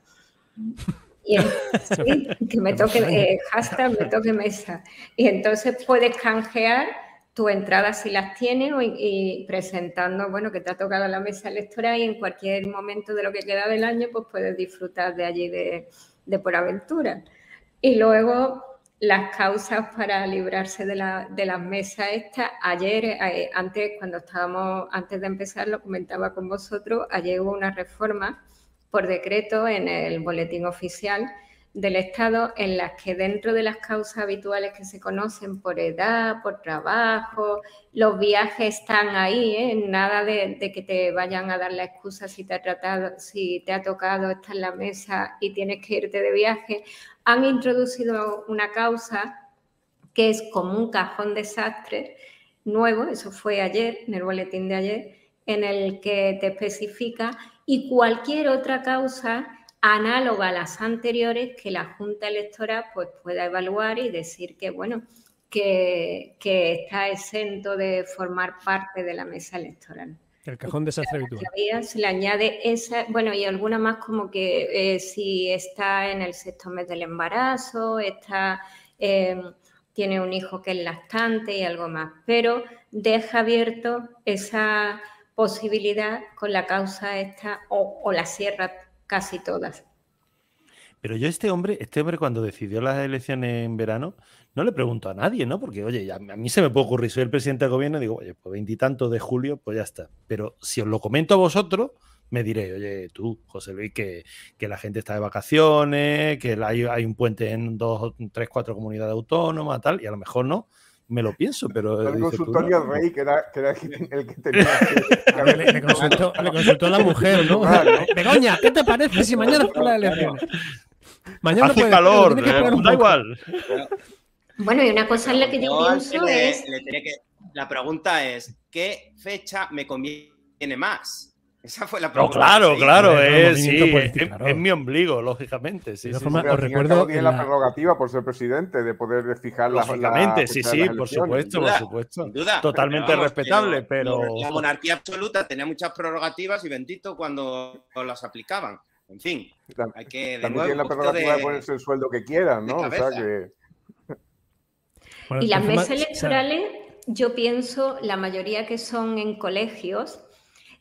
Y que me toque, hashtag me toque mesa. Y entonces puedes canjear tu entrada si las tienes y, presentando, bueno, que te ha tocado la mesa electoral y en cualquier momento de lo que queda del año, pues puedes disfrutar de allí de, de por aventura. Y luego las causas para librarse de, la, de las mesas estas. Ayer, eh, antes, cuando estábamos, antes de empezar, lo comentaba con vosotros, ayer hubo una reforma por decreto en el boletín oficial del Estado en las que dentro de las causas habituales que se conocen por edad, por trabajo, los viajes están ahí, ¿eh? nada de, que te vayan a dar la excusa si te ha tratado, si te ha tocado estar en la mesa y tienes que irte de viaje, han introducido una causa que es como un cajón desastre nuevo, eso fue ayer, en el boletín de ayer, en el que te especifica y cualquier otra causa análoga a las anteriores que la Junta Electoral pues, pueda evaluar y decir que, bueno, que, está exento de formar parte de la mesa electoral. El cajón de desastre habitual. Se le añade esa, bueno, y alguna más como que eh, si está en el sexto mes del embarazo, está, em, tiene un hijo que es lactante y algo más, pero deja abierto esa posibilidad con la causa esta o, o la cierra casi todas. Pero yo este hombre, este hombre cuando decidió las elecciones en verano, no le pregunto a nadie, ¿no? Porque, oye, a mí se me puede ocurrir, soy el presidente del gobierno y digo, oye, pues veintitantos de julio, pues ya está. Pero si os lo comento a vosotros, me diré, oye, tú, José Luis, que, la gente está de vacaciones, que hay, hay, un puente en dos, tres, cuatro comunidades autónomas, tal, y a lo mejor no me lo pienso, pero. El consultorio al rey, que era, que era, el que tenía. Que, le, consultó, le, consultó, a la mujer, ¿no? Begoña, ¿qué te parece si mañana fue la elección? Mañana Hace calor, eh, da igual. Bueno, y una cosa en la que yo, pienso es. la pregunta es: ¿qué fecha me conviene más? Esa fue la pregunta. No, claro, claro, es, sí, es, mi ombligo, lógicamente. Sí, de forma, os recuerdo. Tiene la... prerrogativa por ser presidente de poder fijar la. Lógicamente, sí, sí, por supuesto, por supuesto. duda, Totalmente respetable, pero, La monarquía absoluta tenía muchas prerrogativas y bendito cuando las aplicaban. En fin, hay que. También tiene la prerrogativa de... ponerse el sueldo que quieran, ¿no? O sea que. y las mesas electorales, yo pienso, la mayoría que son en colegios,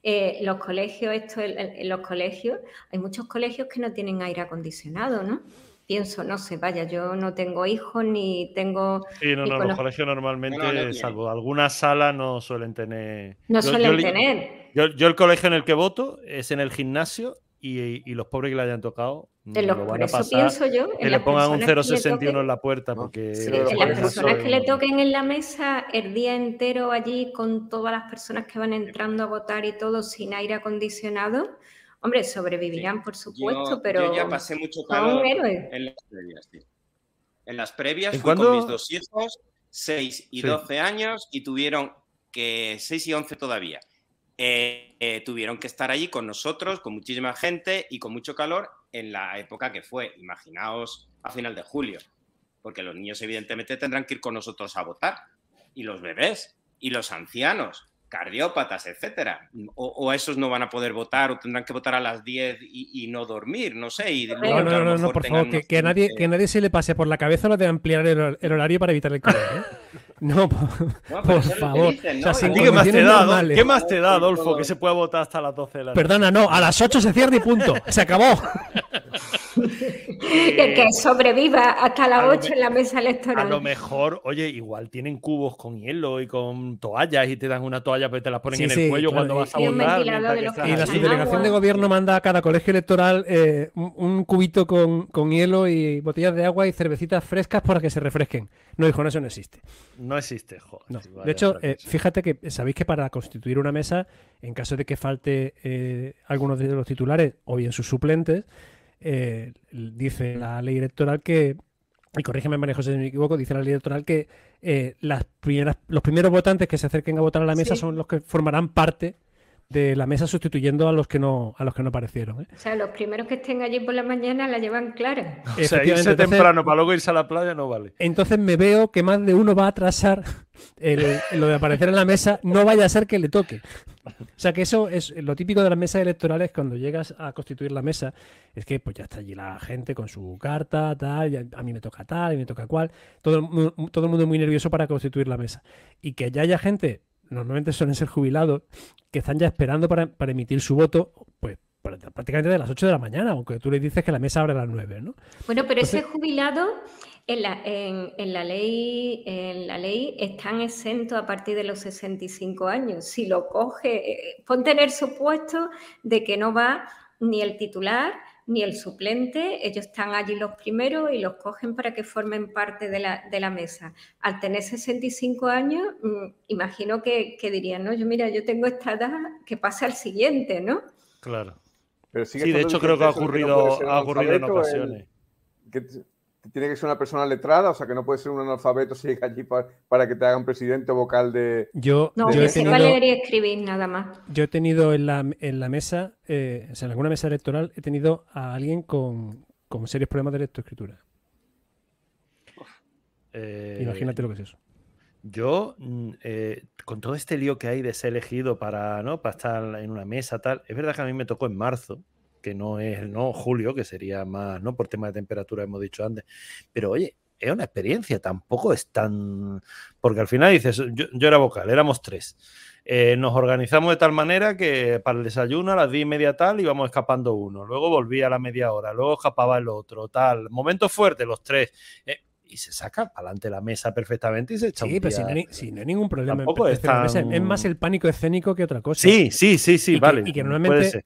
eh, los colegios, esto en los colegios, hay muchos colegios que no tienen aire acondicionado, ¿no? Pienso, no sé, vaya, yo no tengo hijos ni tengo. Sí, no, no, los colegios normalmente, salvo algunas salas, no suelen tener. No suelen tener. Yo, el colegio en el que voto es en el gimnasio y, los pobres que le hayan tocado en los, lo van a pasar, pienso yo, que le pongan un 0,61 en la puerta porque las personas que le toquen en la mesa el día entero allí con todas las personas que van entrando a votar y todo sin aire acondicionado hombre sobrevivirán por supuesto pero yo ya pasé mucho calor en las previas en las previas fui con mis dos hijos 6 y 12 años y tuvieron que 6 y 11 todavía eh, eh, tuvieron que estar allí con nosotros, con muchísima gente y con mucho calor en la época que fue, imaginaos, a final de julio, porque los niños evidentemente tendrán que ir con nosotros a votar, y los bebés, y los ancianos, cardiópatas, etcétera. O, esos no van a poder votar o tendrán que votar a las 10 y, no dormir, no sé. Y no, no, no, por favor, que, nadie, que nadie se le pase por la cabeza lo de ampliar el, horario para evitar el calor. ¿eh? No, por, favor. ¿Qué, más te da, ¿Qué más te da, Adolfo, que se pueda votar hasta las 12 de la noche? Perdona, no, a las 8 se cierra y punto. Se acabó. que sobreviva hasta las 8 en la mesa electoral. A lo mejor, oye, igual tienen cubos con hielo y con toallas y te dan una toalla, pero te la ponen en el cuello cuando vas a votar. Y la subdelegación de gobierno manda a cada colegio electoral eh, un, cubito con, con hielo y botellas de agua y cervecitas frescas para que se refresquen. No, hijo, no, eso no existe. No existe, De hecho, eh, fíjate que sabéis que para constituir una mesa, en caso de que falte eh, algunos de los titulares o bien sus suplentes, eh, dice la ley electoral que, y corrígeme María José si me equivoco, dice la ley electoral que las primeras, los primeros votantes que se acerquen a votar a la mesa son los que formarán parte de la mesa sustituyendo a los que no a los que no aparecieron. ¿eh? O sea, los primeros que estén allí por la mañana la llevan clara. O sea, irse temprano para luego irse a la playa no vale. Entonces me veo que más de uno va a atrasar lo de aparecer en la mesa, no vaya a ser que le toque. O sea que eso es lo típico de las mesas electorales cuando llegas a constituir la mesa, es que pues ya está allí la gente con su carta, tal, a mí me toca tal, y me toca cual, todo, todo el mundo muy nervioso para constituir la mesa. Y que ya haya gente normalmente suelen ser jubilados, que están ya esperando para, emitir su voto, pues prácticamente de las 8 de la mañana, aunque tú le dices que la mesa abre a las 9, ¿no? Bueno, pero ese jubilado en la, en, la, ley, en la ley están exentos a partir de los 65 años. Si lo coge, eh, ponte en el supuesto de que no va ni el titular ni el suplente, ellos están allí los primeros y los cogen para que formen parte de la, mesa. Al tener 65 años, mm, imagino que, dirían, no, yo mira, yo tengo esta edad, que pasa al siguiente, ¿no? Claro. sí, de hecho creo que ha ocurrido, ha ocurrido en ocasiones tiene que ser una persona letrada, o sea, que no puede ser un analfabeto si llega allí para, que te hagan presidente vocal de... Yo, no, yo he tenido, leer y escribir nada más. Yo he tenido en la, en la mesa, eh, o sea, en alguna mesa electoral, he tenido a alguien con, serios problemas de lectoescritura. Eh, Imagínate lo que es eso. Yo, mm, eh, con todo este lío que hay de ser elegido para, ¿no? para estar en una mesa, tal, es verdad que a mí me tocó en marzo, que no es no julio, que sería más, ¿no? Por tema de temperatura, hemos dicho antes. Pero oye, es una experiencia, tampoco es tan. Porque al final dices, yo, era vocal, éramos tres. Eh, nos organizamos de tal manera que para el desayuno a las diez y media tal íbamos escapando uno, luego volvía a la media hora, luego escapaba el otro, tal. Momento fuerte, los tres. Eh, y se saca para adelante la mesa perfectamente y se echa Sí, pero si no, hay, ningún problema. es, más el pánico escénico que otra cosa. Sí, sí, sí, sí, vale. y que normalmente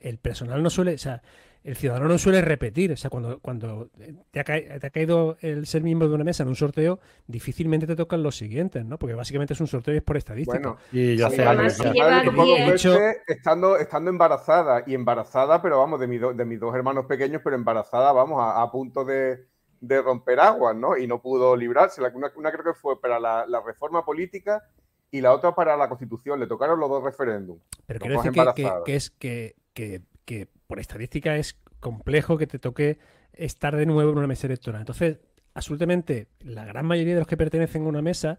el personal no suele, o sea, el ciudadano no suele repetir. O sea, cuando, cuando te, ha caído el ser miembro de una mesa en un sorteo, difícilmente te tocan los siguientes, ¿no? Porque básicamente es un sorteo y es por estadística. Bueno, y ya estando, estando embarazada y embarazada, pero vamos, de, de mis dos hermanos pequeños, pero embarazada, vamos, a punto de de romper aguas, ¿no? Y no pudo librarse. Una, una creo que fue para la, reforma política y la otra para la constitución. Le tocaron los dos referéndums. Pero quiero decir que, es que, que, por estadística es complejo que te toque estar de nuevo en una mesa electoral. Entonces, absolutamente, la gran mayoría de los que pertenecen a una mesa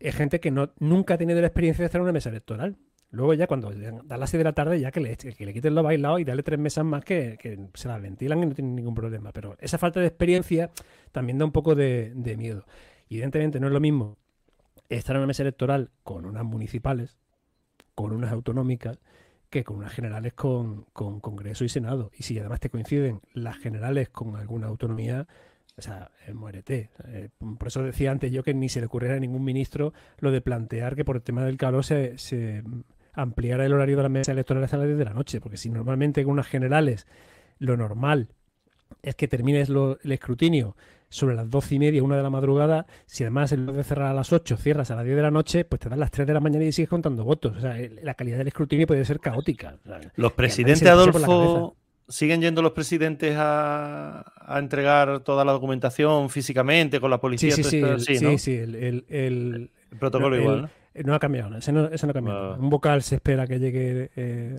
es gente que no, nunca ha tenido la experiencia de estar en una mesa electoral. Luego ya cuando da las 6 de la tarde, ya que le, quiten lo bailado y dale tres mesas más que, se las ventilan y no tienen ningún problema. Pero esa falta de experiencia también da un poco de, miedo. Evidentemente no es lo mismo estar en una mesa electoral con unas municipales, con unas autonómicas, que con unas generales con, Congreso y Senado. Y si además te coinciden las generales con alguna autonomía, o sea, eh, muérete. Eh, por eso decía antes yo que ni se le ocurriera a ningún ministro lo de plantear que por el tema del calor se, ampliar el horario de las mesas electorales a las 10 de la noche, porque si normalmente con unas generales lo normal es que termines el escrutinio sobre las 12 y media, una de la madrugada, si además en vez de cerrar a las 8 cierras a las 10 de la noche, pues te dan las 3 de la mañana y sigues contando votos. O sea, la calidad del escrutinio puede ser caótica. los presidentes, Adolfo, siguen yendo los presidentes a, entregar toda la documentación físicamente con la policía. Sí, sí, sí, sí, sí, el, protocolo igual, ¿no? Eh, no ha cambiado, eso no, ha cambiado. Un vocal se espera que llegue eh,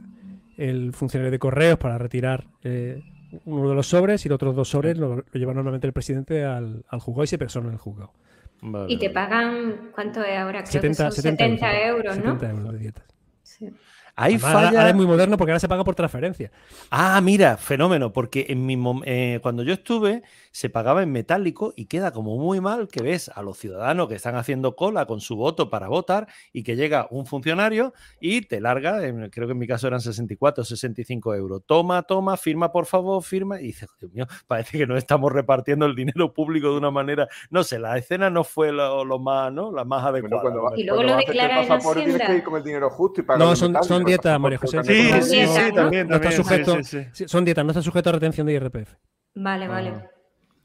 el funcionario de correos para retirar eh, uno de los sobres y los otros dos sobres lo, lleva normalmente el presidente al, al juzgado y se persona en el juzgado. y te pagan, ¿cuánto es ahora? Creo 70, que son 70, euros, ¿no? 70 euros de dietas. Sí. Ahí falla... es muy moderno porque ahora se paga por transferencia. Ah, mira, fenómeno, porque en mi eh, cuando yo estuve se pagaba en metálico y queda como muy mal que ves a los ciudadanos que están haciendo cola con su voto para votar y que llega un funcionario y te larga, creo que en mi caso eran 64 65 euros. Toma, toma, firma por favor, firma. Y dices, Dios mío, parece que no estamos repartiendo el dinero público de una manera, no sé, la escena no fue lo, más, ¿no? La más adecuada. y luego lo declara en Hacienda. Que ir con el dinero justo y no, son, son dietas, María José. Sí, sí, sí, también, no está sujeto, son dietas, no está sujeto a retención de IRPF. Vale, vale. Ah.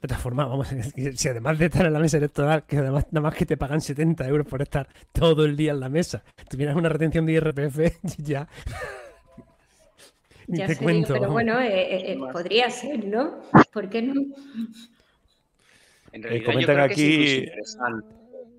De todas formas, vamos, si además de estar en la mesa electoral, que además nada más que te pagan 70 euros por estar todo el día en la mesa, tuvieras una retención de IRPF, ya. ya te cuento. Pero bueno, eh, eh, eh, podría ser, ¿no? ¿Por qué no? En realidad, yo creo aquí... que es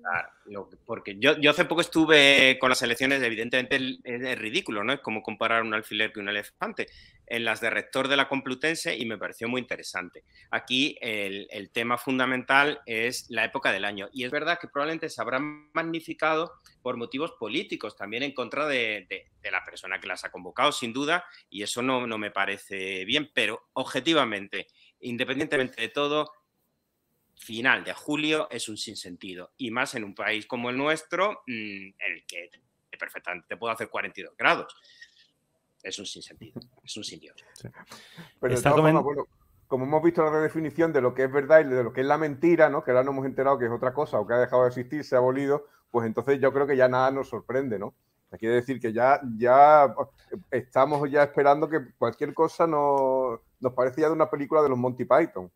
interesante porque yo, hace poco estuve con las elecciones, evidentemente es, ridículo, ¿no? Es como comparar un alfiler con un elefante. En las de rector de la Complutense y me pareció muy interesante. Aquí el, tema fundamental es la época del año. Y es verdad que probablemente se habrá magnificado por motivos políticos, también en contra de, de, la persona que las ha convocado, sin duda, y eso no, no me parece bien, pero objetivamente, independientemente de todo, final de julio es un sinsentido. Y más en un país como el nuestro, mm, en el que perfectamente puedo hacer 42 grados. Es un sinsentido, es un sin Dios. Pero como hemos visto la redefinición de lo que es verdad y de lo que es la mentira, ¿no? que ahora no hemos enterado que es otra cosa o que ha dejado de existir, se ha abolido, pues entonces yo creo que ya nada nos sorprende, ¿no? Quiere decir que ya, ya estamos ya esperando que cualquier cosa nos, nos parece ya de una película de los Monty Python.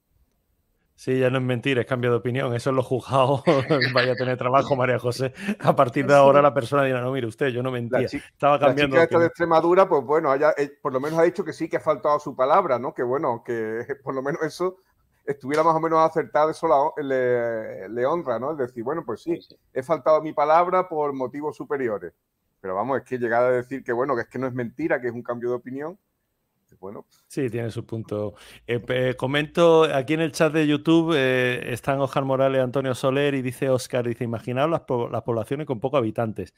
Sí, ya no es mentira, es cambio de opinión. Eso es lo juzgado. vaya a tener trabajo, María José. A partir de ahora la persona dirá, no, mire usted, yo no mentía. Estaba cambiando. La chica de Extremadura, pues bueno, eh, por lo menos ha dicho que sí, que ha faltado su palabra, ¿no? Que bueno, que por lo menos eso estuviera más o menos acertado, eso le, le honra, ¿no? Es decir, bueno, pues sí, he faltado mi palabra por motivos superiores. Pero vamos, es que llegar a decir que bueno, que es que no es mentira, que es un cambio de opinión, bueno. Sí, tiene su punto. Eh, comento aquí en el chat de YouTube, eh, están Oscar Morales, Antonio Soler y dice Oscar, dice, imaginaos las, las poblaciones con pocos habitantes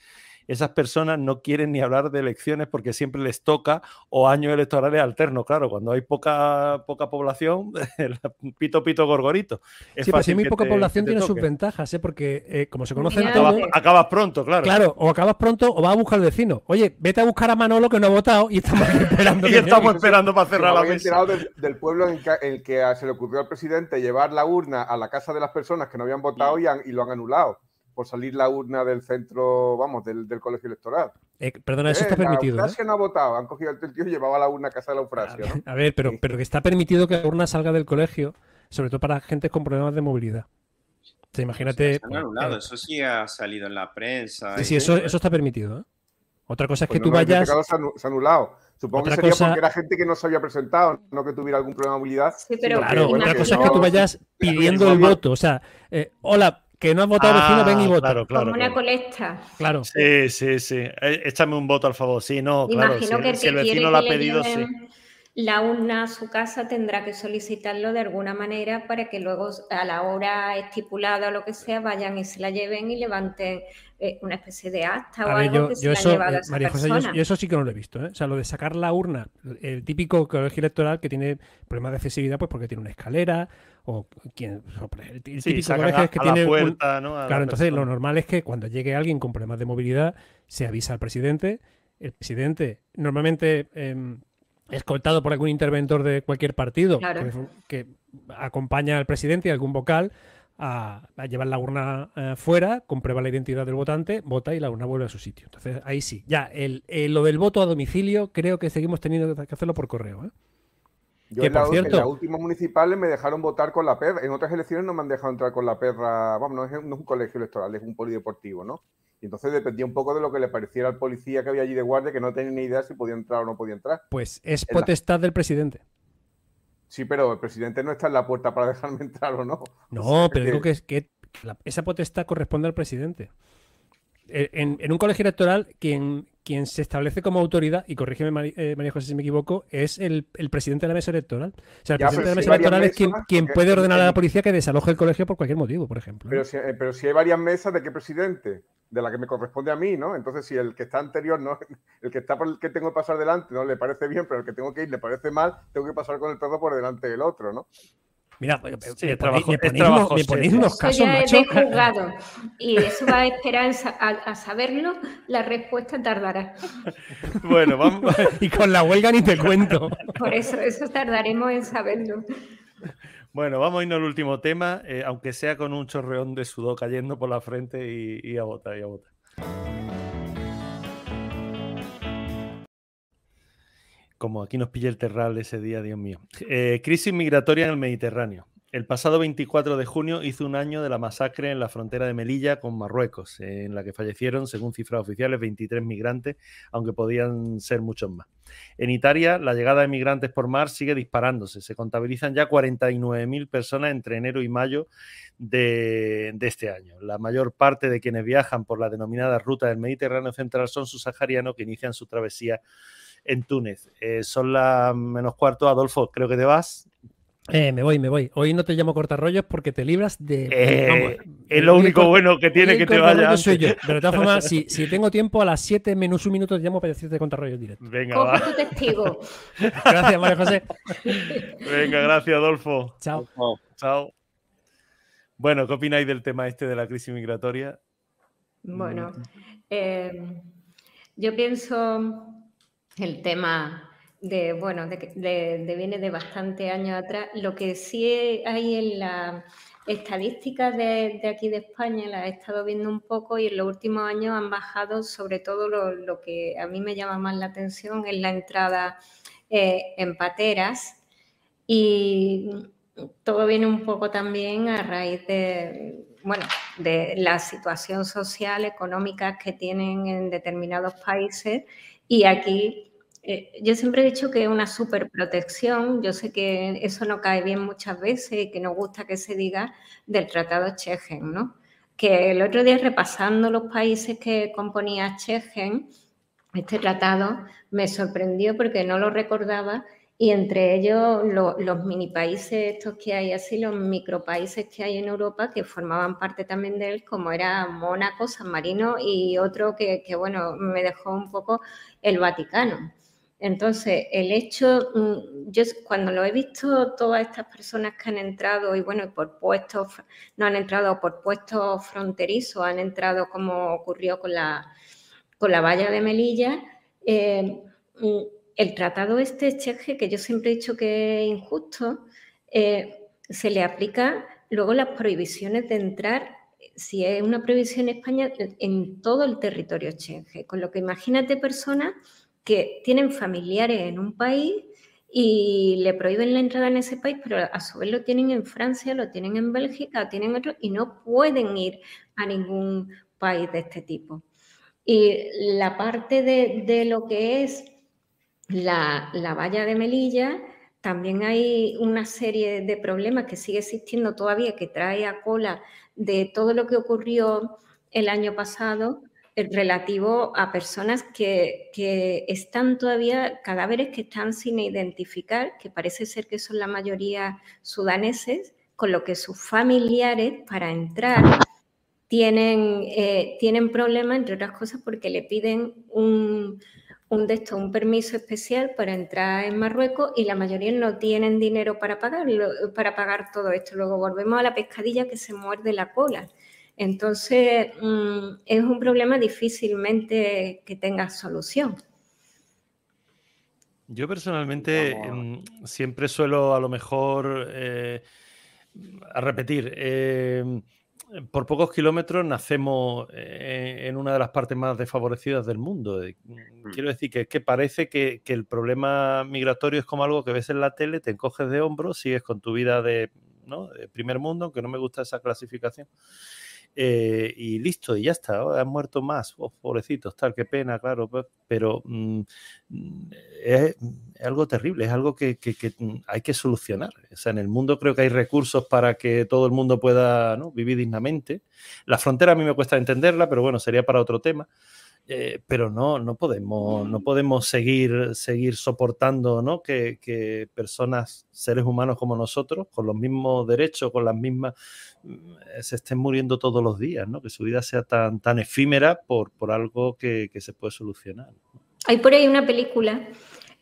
esas personas no quieren ni hablar de elecciones porque siempre les toca o años electorales alternos. Claro, cuando hay poca, poca población, pito, pito, gorgorito. sí, pero si hay muy poca población tiene sus ventajas, ¿eh? porque eh, como se conocen acabas, acabas, pronto, claro. Claro, o acabas pronto o vas a buscar al vecino. Oye, vete a buscar a Manolo que no ha votado y estamos esperando. y estamos esperando para cerrar la mesa. Del, del pueblo en el, que, se le ocurrió al presidente llevar la urna a la casa de las personas que no habían votado y, y lo han anulado por salir la urna del centro, vamos, del, colegio electoral. Eh, perdona, eso está eh, permitido. La Eufrasia no ha votado, han cogido el tío y llevaba la urna a casa de la Eufrasia. A ver, pero, pero que está permitido que la urna salga del colegio, sobre todo para gente con problemas de movilidad. O imagínate. Eh, eso sí ha salido en la prensa. Sí, sí, eso, eso está permitido. Otra cosa es que pues tú vayas. Se ha anulado. Supongo que sería porque era gente que no se había presentado, no que tuviera algún problema de movilidad. Sí, pero claro, otra cosa es que tú vayas pidiendo el voto. O sea, hola, que no has votado vecino, ven y ah, vota. Claro, claro, Como una colecta. Claro. Sí, sí, sí. Eh, échame un voto al favor. Sí, no, claro. Imagino que si el vecino lo ha pedido, sí. La urna a su casa tendrá que solicitarlo de alguna manera para que luego a la hora estipulada o lo que sea vayan y se la lleven y levanten eh, una especie de acta o algo que se eso, la a eh, María José, yo, eso sí que no lo he visto. ¿eh? O sea, lo de sacar la urna, el típico colegio electoral que tiene problemas de accesibilidad, pues porque tiene una escalera o quien. el típico colegio que tiene. Puerta, ¿no? claro, entonces lo normal es que cuando llegue alguien con problemas de movilidad se avisa al presidente. El presidente normalmente em, escoltado por algún interventor de cualquier partido que, acompaña al presidente y algún vocal a, llevar la urna eh, fuera, comprueba la identidad del votante, vota y la urna vuelve a su sitio. Entonces ahí sí. Ya, el, lo del voto a domicilio creo que seguimos teniendo que hacerlo por correo. ¿eh? Yo que, en, por cierto, en las últimas municipales me dejaron votar con la perra. En otras elecciones no me han dejado entrar con la perra. Vamos, no es, no es un colegio electoral, es un polideportivo, ¿no? Y entonces dependía un poco de lo que le pareciera al policía que había allí de guardia, que no tenía ni idea si podía entrar o no podía entrar. Pues es potestad del presidente. Sí, pero el presidente no está en la puerta para dejarme entrar o no. No, pero digo que, es que esa potestad corresponde al presidente. Eh, en, un colegio electoral, quien, quien se establece como autoridad, y corrígeme eh, María, José si me equivoco, es el, presidente de la mesa electoral. O sea, el presidente de la mesa electoral es quien, quien puede ordenar a la policía que desaloje el colegio por cualquier motivo, por ejemplo. Pero si, eh, pero si hay varias mesas, ¿de qué presidente? de la que me corresponde a mí, ¿no? Entonces, si el que está anterior, no, el que está por el que tengo que pasar delante, no le parece bien, pero el que tengo que ir le parece mal, tengo que pasar con el perro por delante del otro, ¿no? Mira, me, ponéis, unos casos, macho. juzgado. Y eso va a esperar a, saberlo, la respuesta tardará. Bueno, vamos. y con la huelga ni te cuento. Por eso, eso tardaremos en saberlo. Bueno, vamos a irnos al último tema, eh, aunque sea con un chorreón de sudor cayendo por la frente y, a botar, y a botar. Como aquí nos pilla el terral ese día, Dios mío. Eh, crisis migratoria en el Mediterráneo. El pasado 24 de junio hizo un año de la masacre en la frontera de Melilla con Marruecos, en la que fallecieron, según cifras oficiales, 23 migrantes, aunque podían ser muchos más. En Italia, la llegada de migrantes por mar sigue disparándose. Se contabilizan ya 49.000 personas entre enero y mayo de, este año. La mayor parte de quienes viajan por la denominada ruta del Mediterráneo central son subsaharianos que inician su travesía en Túnez. Eh, son las menos cuarto. Adolfo, creo que te vas. Eh, me voy, me voy. Hoy no te llamo cortarrollos porque te libras de. Eh, es lo único bueno que tiene que te vaya. Soy yo. Pero de todas formas, si, tengo tiempo, a las 7 menos un minuto te llamo para decirte cortarrollos directo. Venga, va. tu testigo. gracias, María José. Venga, gracias, Adolfo. Chao. Chao. Bueno, ¿qué opináis del tema este de la crisis migratoria? Bueno, eh, yo pienso el tema de, bueno, de, viene de bastante años atrás. Lo que sí hay en la estadísticas de, aquí de España, las he estado viendo un poco y en los últimos años han bajado, sobre todo lo, que a mí me llama más la atención es la entrada eh, en pateras. Y todo viene un poco también a raíz de, bueno, de la situación social, económica que tienen en determinados países. Y aquí eh, yo siempre he dicho que es una superprotección. Yo sé que eso no cae bien muchas veces y que nos gusta que se diga del Tratado Schengen, ¿no? Que el otro día repasando los países que componía Schengen, este tratado me sorprendió porque no lo recordaba y entre ellos los mini países estos que hay así, los micropaíses que hay en Europa que formaban parte también de él, como era Mónaco, San Marino y otro que, bueno, me dejó un poco el Vaticano. Entonces, el hecho, mm, yo cuando lo he visto, todas estas personas que han entrado, y bueno, por puestos, no han entrado por puestos fronterizos, han entrado como ocurrió con la, con la valla de Melilla, eh, mm, el tratado este cheque, que yo siempre he dicho que es injusto, eh, se le aplica luego las prohibiciones de entrar, si es una prohibición en España, en todo el territorio cheque. Con lo que imagínate personas que tienen familiares en un país y le prohíben la entrada en ese país, pero a su vez lo tienen en Francia, lo tienen en Bélgica, lo tienen otro y no pueden ir a ningún país de este tipo. Y la parte de, de lo que es la, valla de Melilla, también hay una serie de problemas que sigue existiendo todavía, que trae a cola de todo lo que ocurrió el año pasado relativo a personas que, que, están todavía, cadáveres que están sin identificar, que parece ser que son la mayoría sudaneses, con lo que sus familiares para entrar tienen, eh, tienen problemas, entre otras cosas, porque le piden un, un, un permiso especial para entrar en Marruecos y la mayoría no tienen dinero para pagarlo, para pagar todo esto. Luego volvemos a la pescadilla que se muerde la cola. Entonces, mm, es un problema difícilmente que tenga solución. Yo personalmente mm, siempre suelo a lo mejor eh, a repetir. Eh, por pocos kilómetros nacemos eh, en una de las partes más desfavorecidas del mundo. Mm, quiero decir que, que parece que, el problema migratorio es como algo que ves en la tele, te encoges de hombros, sigues con tu vida de, de primer mundo, aunque no me gusta esa clasificación. Eh, y listo, y ya está, oh, han muerto más, oh, pobrecitos, tal, qué pena, claro, pero mm, mm, es, algo terrible, es algo que, mm, hay que solucionar. O sea, en el mundo creo que hay recursos para que todo el mundo pueda vivir dignamente. La frontera a mí me cuesta entenderla, pero bueno, sería para otro tema. Eh, pero no, no podemos, no podemos seguir, seguir soportando ¿no? que, personas, seres humanos como nosotros, con los mismos derechos, con las mismas, mm, se estén muriendo todos los días, ¿no? que su vida sea tan, tan efímera por, por algo que, se puede solucionar. Hay por ahí una película,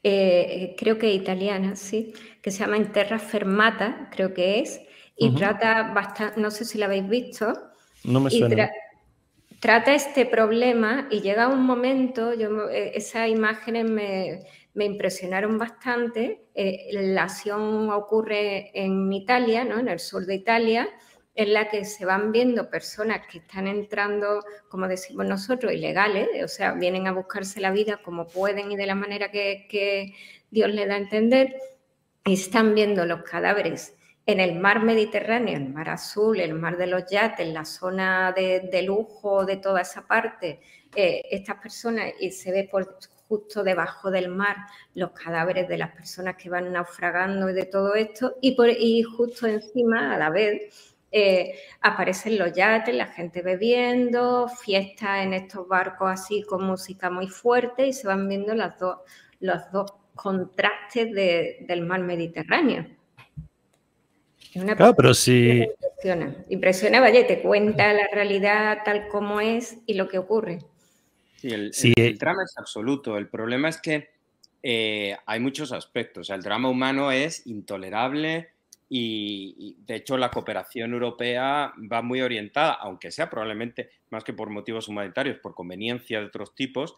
eh, creo que italiana, sí, que se llama Interra Fermata, creo que es, y trata bastante, no sé si la habéis visto. No me suena trata este problema y llega un momento, yo, eh, esas imágenes me, impresionaron bastante. Eh, la acción ocurre en Italia, ¿no? en el sur de Italia, en la que se van viendo personas que están entrando, como decimos nosotros, ilegales, o sea, vienen a buscarse la vida como pueden y de la manera que, Dios le da a entender, y están viendo los cadáveres en el mar Mediterráneo, el mar azul, el mar de los yates, la zona de, lujo de toda esa parte, eh, estas personas, y se ve por, justo debajo del mar los cadáveres de las personas que van naufragando y de todo esto, y, por, y justo encima, a la vez, eh, aparecen los yates, la gente bebiendo, fiestas en estos barcos así con música muy fuerte y se van viendo las dos, los dos contrastes del mar Mediterráneo claro, pero si... Impresiona. impresiona, vaya, te cuenta la realidad tal como es y lo que ocurre. Sí, el, el, drama es absoluto. El problema es que eh, hay muchos aspectos. el drama humano es intolerable y, de hecho, la cooperación europea va muy orientada, aunque sea probablemente más que por motivos humanitarios, por conveniencia de otros tipos,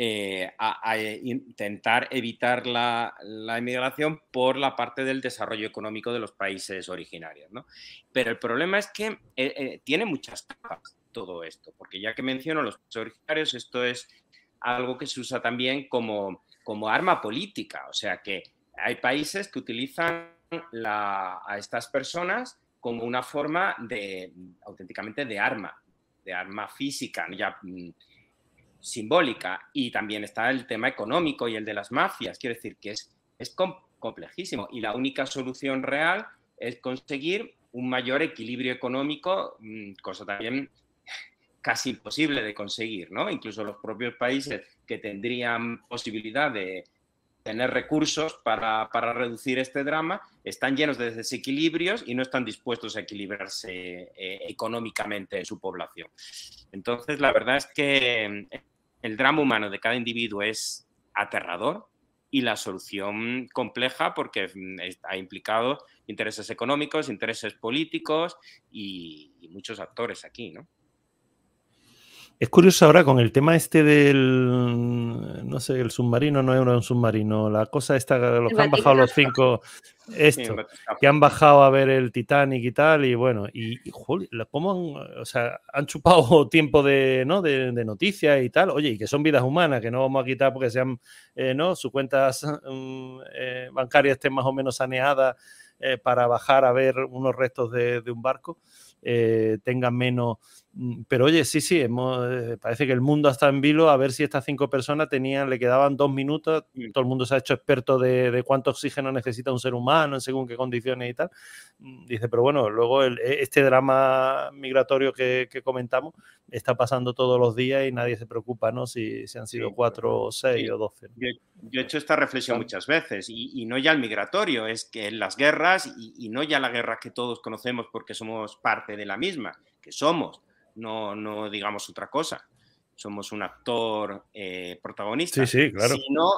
eh, a, intentar evitar la, inmigración por la parte del desarrollo económico de los países originarios. ¿no? Pero el problema es que eh, eh, tiene muchas capas todo esto, porque ya que menciono los países originarios, esto es algo que se usa también como, como arma política, o sea que hay países que utilizan a estas personas como una forma de auténticamente de arma, de arma física, mm, simbólica. Y también está el tema económico y el de las mafias. Quiero decir que es, es complejísimo. Y la única solución real es conseguir un mayor equilibrio económico, mm, cosa también casi imposible de conseguir, ¿no? Incluso los propios países que tendrían posibilidad de tener recursos para, reducir este drama están llenos de desequilibrios y no están dispuestos a equilibrarse eh, económicamente en su población. Entonces, la verdad es que mm, el drama humano de cada individuo es aterrador y la solución compleja porque mm, ha implicado intereses económicos, intereses políticos y, y muchos actores aquí, ¿no? Es curioso ahora con el tema este del, no sé, el submarino no era un submarino, la cosa esta, los que han bajado los cinco, esto, que han bajado a ver el Titanic y tal, y bueno, y, ¿cómo han, o sea, han chupado tiempo de, ¿no? de, noticias y tal? Oye, y que son vidas humanas, que no vamos a quitar porque sean, eh, ¿no? Sus cuentas mm, eh, bancarias estén más o menos saneadas eh, para bajar a ver unos restos de, de un barco, tengan menos pero oye, sí, sí, eh, parece que el mundo está en vilo a ver si estas cinco personas tenían, le quedaban dos minutos. Mm. Todo el mundo se ha hecho experto de, cuánto oxígeno necesita un ser humano en según qué condiciones y tal. Mm, dice, pero bueno, luego e, este drama migratorio que, comentamos está pasando todos los días y nadie se preocupa, ¿no? Si, han sido cuatro o seis o doce. Yo, he hecho esta reflexión muchas veces y, no ya el migratorio, es que en las guerras y, y no ya la guerra que todos conocemos porque somos parte de la misma, que somos no, digamos otra cosa. Somos un actor eh, protagonista, sí, claro. sino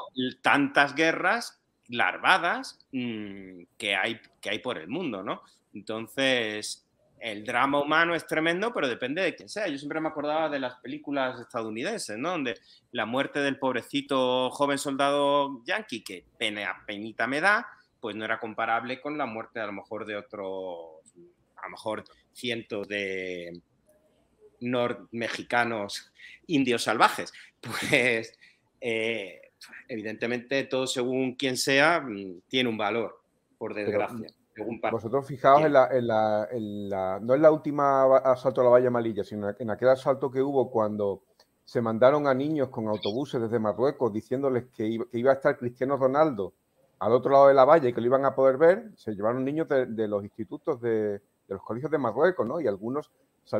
tantas guerras larvadas mm, que, hay, que hay por el mundo, ¿no? Entonces, el drama humano es tremendo, pero depende de quién sea. Yo siempre me acordaba de las películas estadounidenses, ¿no? Donde la muerte del pobrecito joven soldado yankee, que pena, penita me da, pues no era comparable con la muerte a lo mejor de otros, a lo mejor cientos de, mexicanos indios salvajes. Pues eh, evidentemente todo según quien sea mm, tiene un valor, por desgracia. vosotros fijaos en la, no en la última asalto a la Valla Malilla, sino en aquel asalto que hubo cuando se mandaron a niños con autobuses desde Marruecos diciéndoles que iba, a estar Cristiano Ronaldo al otro lado de la valla y que lo iban a poder ver, se llevaron niños de, los institutos de, de, los colegios de Marruecos, ¿no? Y algunos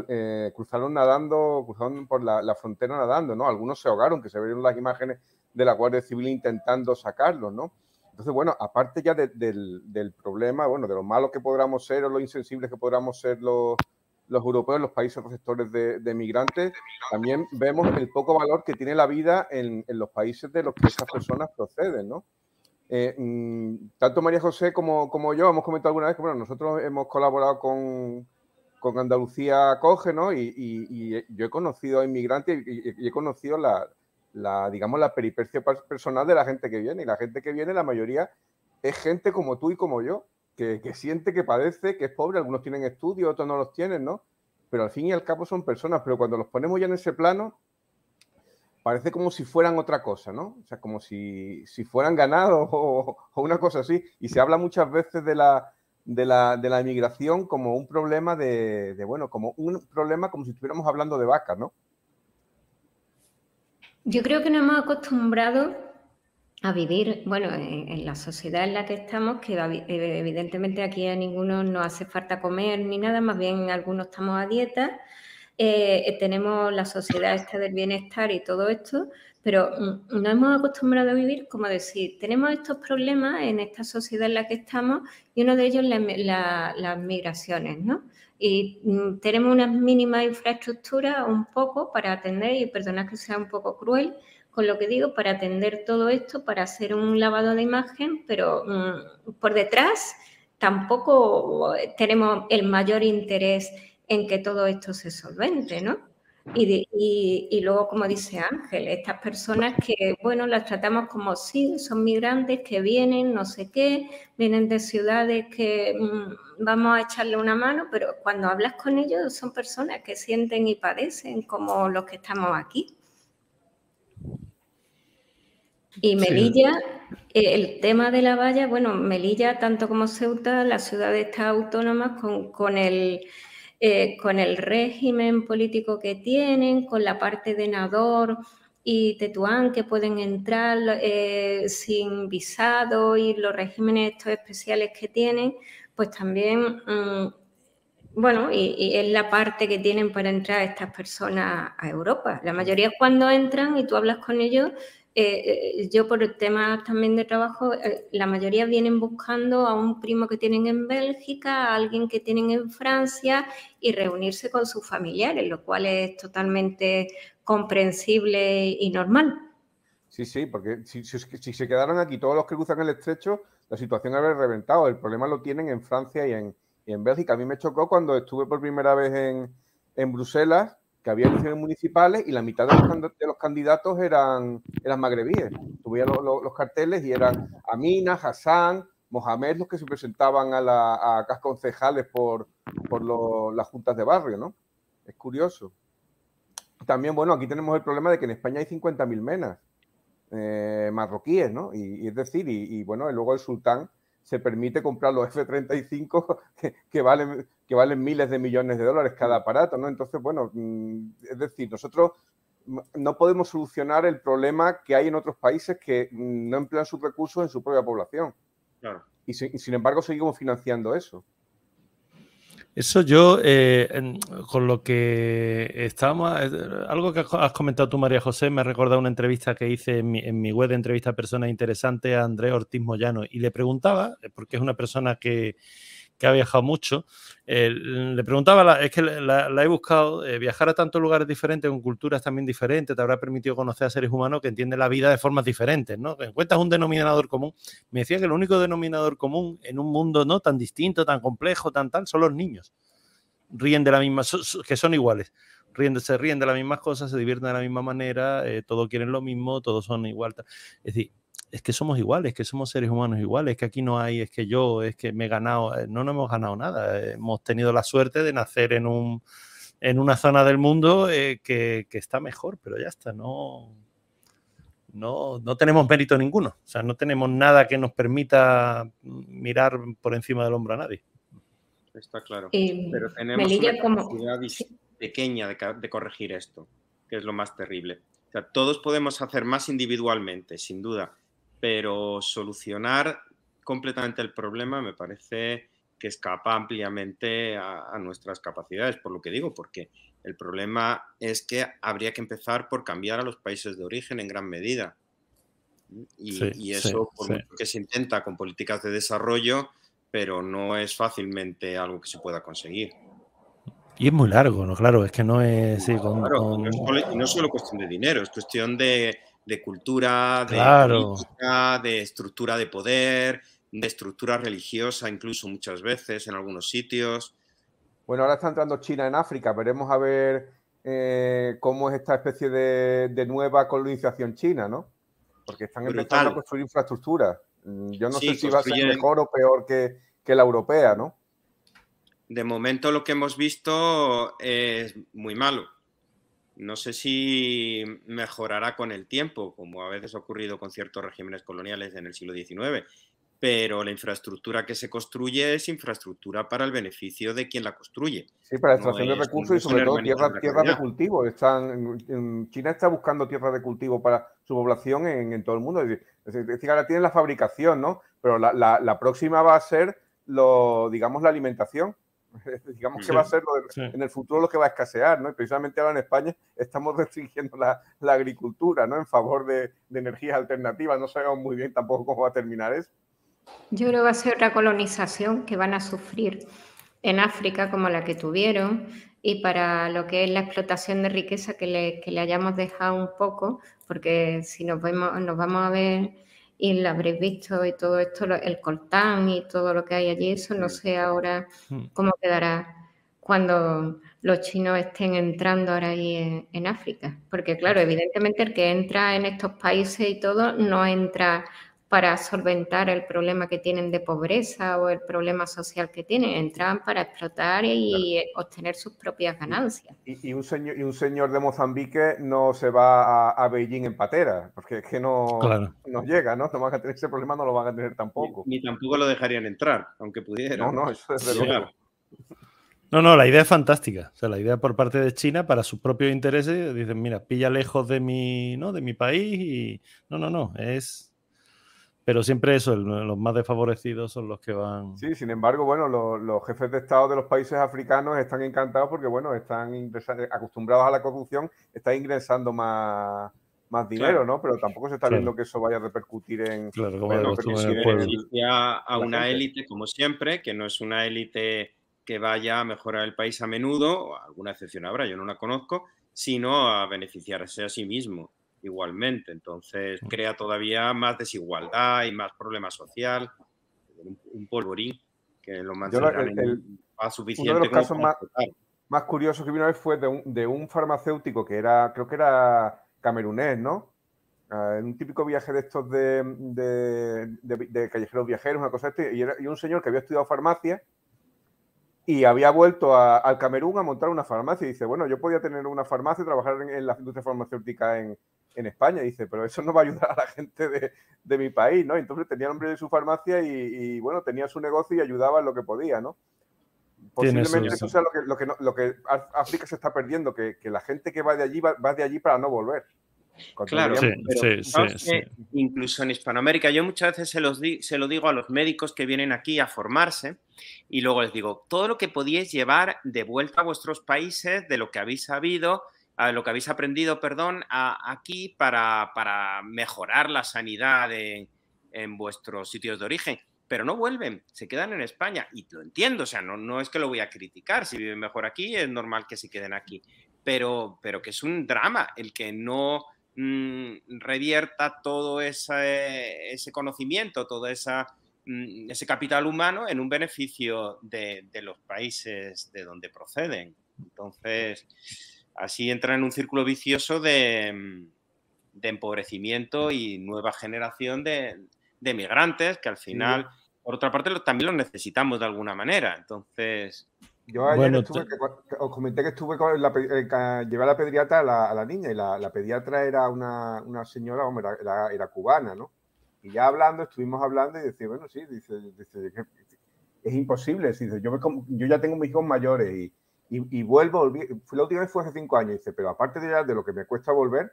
eh, cruzaron nadando, cruzaron por la, frontera nadando, ¿no? Algunos se ahogaron, que se vieron las imágenes de la Guardia Civil intentando sacarlos, ¿no? Entonces, bueno, aparte ya del, problema, bueno, de lo malo que podamos ser o lo insensibles que podamos ser los, los europeos, los países receptores de, migrantes, también vemos el poco valor que tiene la vida en, los países de los que esas personas proceden, ¿no? Eh, mm, tanto María José como, como yo hemos comentado alguna vez que, bueno, nosotros hemos colaborado con, con Andalucía acoge, ¿no? Y, yo he conocido a inmigrantes y, he conocido la, digamos, la peripecia personal de la gente que viene. Y la gente que viene, la mayoría, es gente como tú y como yo, que, siente que padece, que es pobre. Algunos tienen estudios, otros no los tienen, ¿no? Pero al fin y al cabo son personas. Pero cuando los ponemos ya en ese plano, parece como si fueran otra cosa, ¿no? O sea, como si, fueran ganados o una cosa así. Y se habla muchas veces de la de la, de la inmigración como un problema de, bueno, como un problema como si estuviéramos hablando de vacas, ¿no? Yo creo que nos hemos acostumbrado a vivir, bueno, en, la sociedad en la que estamos, que evidentemente aquí a ninguno nos hace falta comer ni nada, más bien algunos estamos a dieta, eh, tenemos la sociedad esta del bienestar y todo esto, pero mm, nos hemos acostumbrado a vivir, como decir, tenemos estos problemas en esta sociedad en la que estamos y uno de ellos es las migraciones, ¿no? Y mm, tenemos una mínima infraestructura un poco para atender, y perdonad que sea un poco cruel con lo que digo, para atender todo esto, para hacer un lavado de imagen, pero mm, por detrás tampoco tenemos el mayor interés en que todo esto se solvente, ¿no? Y, luego, como dice Ángel, estas personas que, bueno, las tratamos como sí, son migrantes que vienen, no sé qué, vienen de ciudades que mm, vamos a echarle una mano, pero cuando hablas con ellos son personas que sienten y padecen como los que estamos aquí. Y Melilla, eh, el tema de la valla, bueno, Melilla, tanto como Ceuta, las ciudades están autónomas con, con el, eh, con el régimen político que tienen, con la parte de Nador y Tetuán que pueden entrar eh, sin visado y los regímenes estos especiales que tienen, pues también, mm, bueno, y, es la parte que tienen para entrar estas personas a Europa. La mayoría cuando entran y tú hablas con ellos, eh, yo por el tema también de trabajo, eh, la mayoría vienen buscando a un primo que tienen en Bélgica, a alguien que tienen en Francia y reunirse con sus familiares, lo cual es totalmente comprensible y normal. Sí, sí, porque si, se quedaran aquí todos los que cruzan el estrecho, la situación habría reventado. El problema lo tienen en Francia y en, en Bélgica. A mí me chocó cuando estuve por primera vez en, en Bruselas que había elecciones municipales y la mitad de los, candidatos eran, magrebíes. Tuve los, carteles y eran Amina, Hassan, Mohamed los que se presentaban a, la, a concejales por, por las juntas de barrio, ¿no? Es curioso. También, bueno, aquí tenemos el problema de que en España hay 50.000 menas eh, marroquíes, ¿no? Y, es decir, y, bueno, y luego el sultán se permite comprar los F-35 que, valen, que valen miles de millones de dólares cada aparato, ¿no? Entonces, bueno, mm, es decir, nosotros no podemos solucionar el problema que hay en otros países que mm, no emplean sus recursos en su propia población. y sin embargo seguimos financiando eso. Eso yo, eh, con lo que estábamos, eh, algo que has comentado tú, María José, me ha recordado una entrevista que hice en mi, web de entrevista a personas interesantes a Andrés Ortiz Moyano y le preguntaba, eh, porque es una persona que, ha viajado mucho, le preguntaba, es que la, he buscado, viajar a tantos lugares diferentes, con culturas también diferentes, te habrá permitido conocer a seres humanos que entienden la vida de formas diferentes, ¿no? Encuentras un denominador común. Me decía que el único denominador común en un mundo no tan distinto, tan complejo, tan tal, son los niños. Ríen de la misma, que son iguales. Ríen, se ríen de las mismas cosas, se divierten de la misma manera, eh, todos quieren lo mismo, todos son igual. Es decir, es que somos iguales, que somos seres humanos iguales, que aquí no hay, es que yo, es que me he ganado, eh, no, no hemos ganado nada, hemos tenido la suerte de nacer en, un, en una zona del mundo eh, que, está mejor, pero ya está, no, no, no tenemos mérito ninguno, o sea, no tenemos nada que nos permita mirar por encima del hombro a nadie. Está claro. pero tenemos una capacidad pequeña de, de corregir esto, que es lo más terrible. O sea, todos podemos hacer más individualmente, sin duda, pero solucionar completamente el problema me parece que escapa ampliamente a, nuestras capacidades, por lo que digo, porque el problema es que habría que empezar por cambiar a los países de origen en gran medida. Y, eso, por mucho que se intenta con políticas de desarrollo, pero no es fácilmente algo que se pueda conseguir. Y es muy largo, ¿no? Claro, es que no es... claro, y no es solo cuestión de dinero, es cuestión de, de cultura, de política, de estructura de poder, de estructura religiosa, incluso muchas veces en algunos sitios. Bueno, ahora está entrando China en África, veremos a ver eh, cómo es esta especie de, nueva colonización china, ¿no? Porque están empezando a construir infraestructura. Mm, yo no sé si va a ser mejor o peor que, que la europea, ¿no? De momento lo que hemos visto es muy malo no sé si mejorará con el tiempo, como a veces ha ocurrido con ciertos regímenes coloniales en el siglo XIX, pero la infraestructura que se construye es infraestructura para el beneficio de quien la construye. Sí, para la extracción de recursos y sobre todo tierras tierra de cultivo. Están, China está buscando tierras de cultivo para su población en, todo el mundo. Es decir, ahora tienen la fabricación, ¿no? Pero la, la próxima va a ser, lo, digamos, la alimentación. digamos que va a ser en el futuro lo que va a escasear, ¿no? Y precisamente ahora en España estamos restringiendo la, agricultura, ¿no? En favor de, energías alternativas. No sabemos muy bien tampoco cómo va a terminar eso. Yo creo que va a ser otra colonización que van a sufrir en África como la que tuvieron y para lo que es la explotación de riqueza que le, que le hayamos dejado un poco, porque si nos, vemos, nos vamos a ver y lo habréis visto y todo esto, el coltán y todo lo que hay allí, eso no sé ahora hmm. cómo quedará cuando los chinos estén entrando ahora ahí en, África. Porque claro, evidentemente el que entra en estos países y todo no entra para solventar el problema que tienen de pobreza o el problema social que tienen, entran para explotar y obtener sus propias ganancias. Y, un señor, y un señor de Mozambique no se va a, Beijing en patera, porque es que no nos llega, ¿no? No van a tener ese problema, no lo van a tener tampoco. Ni, tampoco lo dejarían entrar, aunque pudieran. No, no, eso es de luego. No, no, la idea es fantástica. O sea, la idea por parte de China, para sus propios intereses, dicen, mira, pilla lejos de mi, ¿no? de mi país y. No, no, no. Es pero siempre eso, los más desfavorecidos son los que van. Sí, sin embargo, bueno, los, jefes de Estado de los países africanos están encantados porque, bueno, están acostumbrados a la corrupción, están ingresando más, más dinero, ¿no? Pero tampoco se está viendo que eso vaya a repercutir en. Claro, como bueno, beneficia a una élite, como siempre, que no es una élite que vaya a mejorar el país a menudo, alguna excepción habrá, yo no la conozco, sino a beneficiarse a sí mismo igualmente. Entonces mm. crea todavía más desigualdad y más problema social, un, polvorín que lo mantendrá suficiente. Uno de los casos más, más, curiosos que vi una vez fue de un, de un, farmacéutico que era, creo que era camerunés, ¿no? En un típico viaje de estos de, de, callejeros viajeros, una cosa así, y, y, un señor que había estudiado farmacia y había vuelto al Camerún a montar una farmacia. Y dice, bueno, yo podía tener una farmacia y trabajar en, en la industria farmacéutica en, en España. dice, pero eso no va a ayudar a la gente de, mi país, ¿no? Entonces tenía el nombre de su farmacia y, bueno, tenía su negocio y ayudaba en lo que podía, ¿no? Posiblemente eso sea lo que, lo que, África se está perdiendo, que, la gente que va de allí va, de allí para no volver. Claro, incluso en Hispanoamérica, yo muchas veces se, los se lo digo a los médicos que vienen aquí a formarse y luego les digo, todo lo que podíais llevar de vuelta a vuestros países, de lo que habéis sabido, lo que habéis aprendido, perdón, aquí para, mejorar la sanidad en, vuestros sitios de origen. Pero no vuelven, se quedan en España. Y lo entiendo, o sea, no, no es que lo voy a criticar. Si viven mejor aquí, es normal que se queden aquí. Pero, pero que es un drama el que no mm, revierta todo ese, ese conocimiento, todo esa, mm, ese capital humano en un beneficio de, de los países de donde proceden. Entonces, Así entra en un círculo vicioso de, mm, empobrecimiento y nueva generación de, migrantes que al final, por otra parte, también los necesitamos de alguna manera. Entonces... Yo ayer estuve, os comenté que estuve con la, eh, llevé a la pediatra a la, niña y la, pediatra era una, señora, hombre, era, cubana, ¿no? Y ya hablando, estuvimos hablando y decía, bueno, sí, dice, es imposible, dice, yo, yo ya tengo mis hijos mayores y, y, vuelvo, la última vez fue hace cinco años, dice, pero aparte de, de lo que me cuesta volver,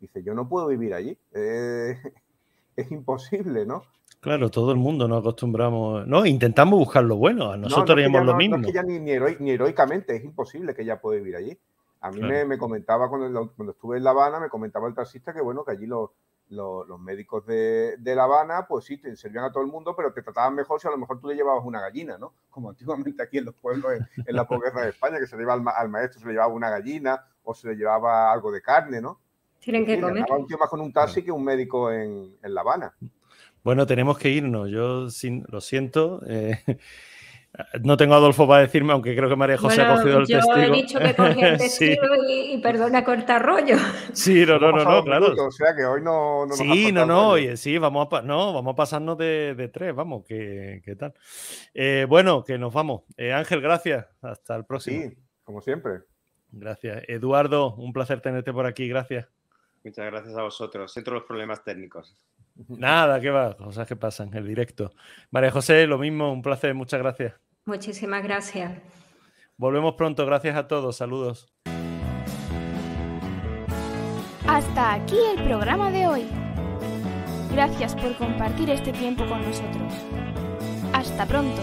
dice, yo no puedo vivir allí, eh, es imposible, ¿no? Claro, todo el mundo nos acostumbramos, no, intentamos buscar lo bueno, nosotros haríamos lo mismo. No es que ya ni, ni, heroicamente, es imposible que ella pueda vivir allí. A mí me, me, comentaba cuando, cuando estuve en La Habana, me comentaba el taxista que bueno, que allí los, los, médicos de, La Habana, pues sí, te servían a todo el mundo, pero te trataban mejor si a lo mejor tú le llevabas una gallina, ¿no? Como antiguamente aquí en los pueblos, en, la posguerra de España, que se le llevaba al, maestro, se le llevaba una gallina o se le llevaba algo de carne, ¿no? Tienen que comer. Un tío más con un taxi que un médico en, La Habana. Bueno, tenemos que irnos. Yo sin, lo siento. Eh, no tengo a Adolfo para decirme, aunque creo que María José ha cogido el testigo. Yo he dicho que cogí el testigo y, perdona cortar rollo. Sí, no, no, no, no claro. o sea que hoy no. no sí, no, no, oye, sí, vamos a, no, vamos a pasarnos de, de tres, vamos, ¿qué, qué tal? Eh, bueno, que nos vamos. Eh, Ángel, gracias. Hasta el próximo. Sí, como siempre. Gracias. Eduardo, un placer tenerte por aquí, gracias. Muchas gracias a vosotros. Siento los problemas técnicos. Nada, qué va, cosas que pasan, el directo. María José, lo mismo, un placer, muchas gracias. Muchísimas gracias. Volvemos pronto, gracias a todos, saludos. Hasta aquí el programa de hoy. Gracias por compartir este tiempo con nosotros. Hasta pronto.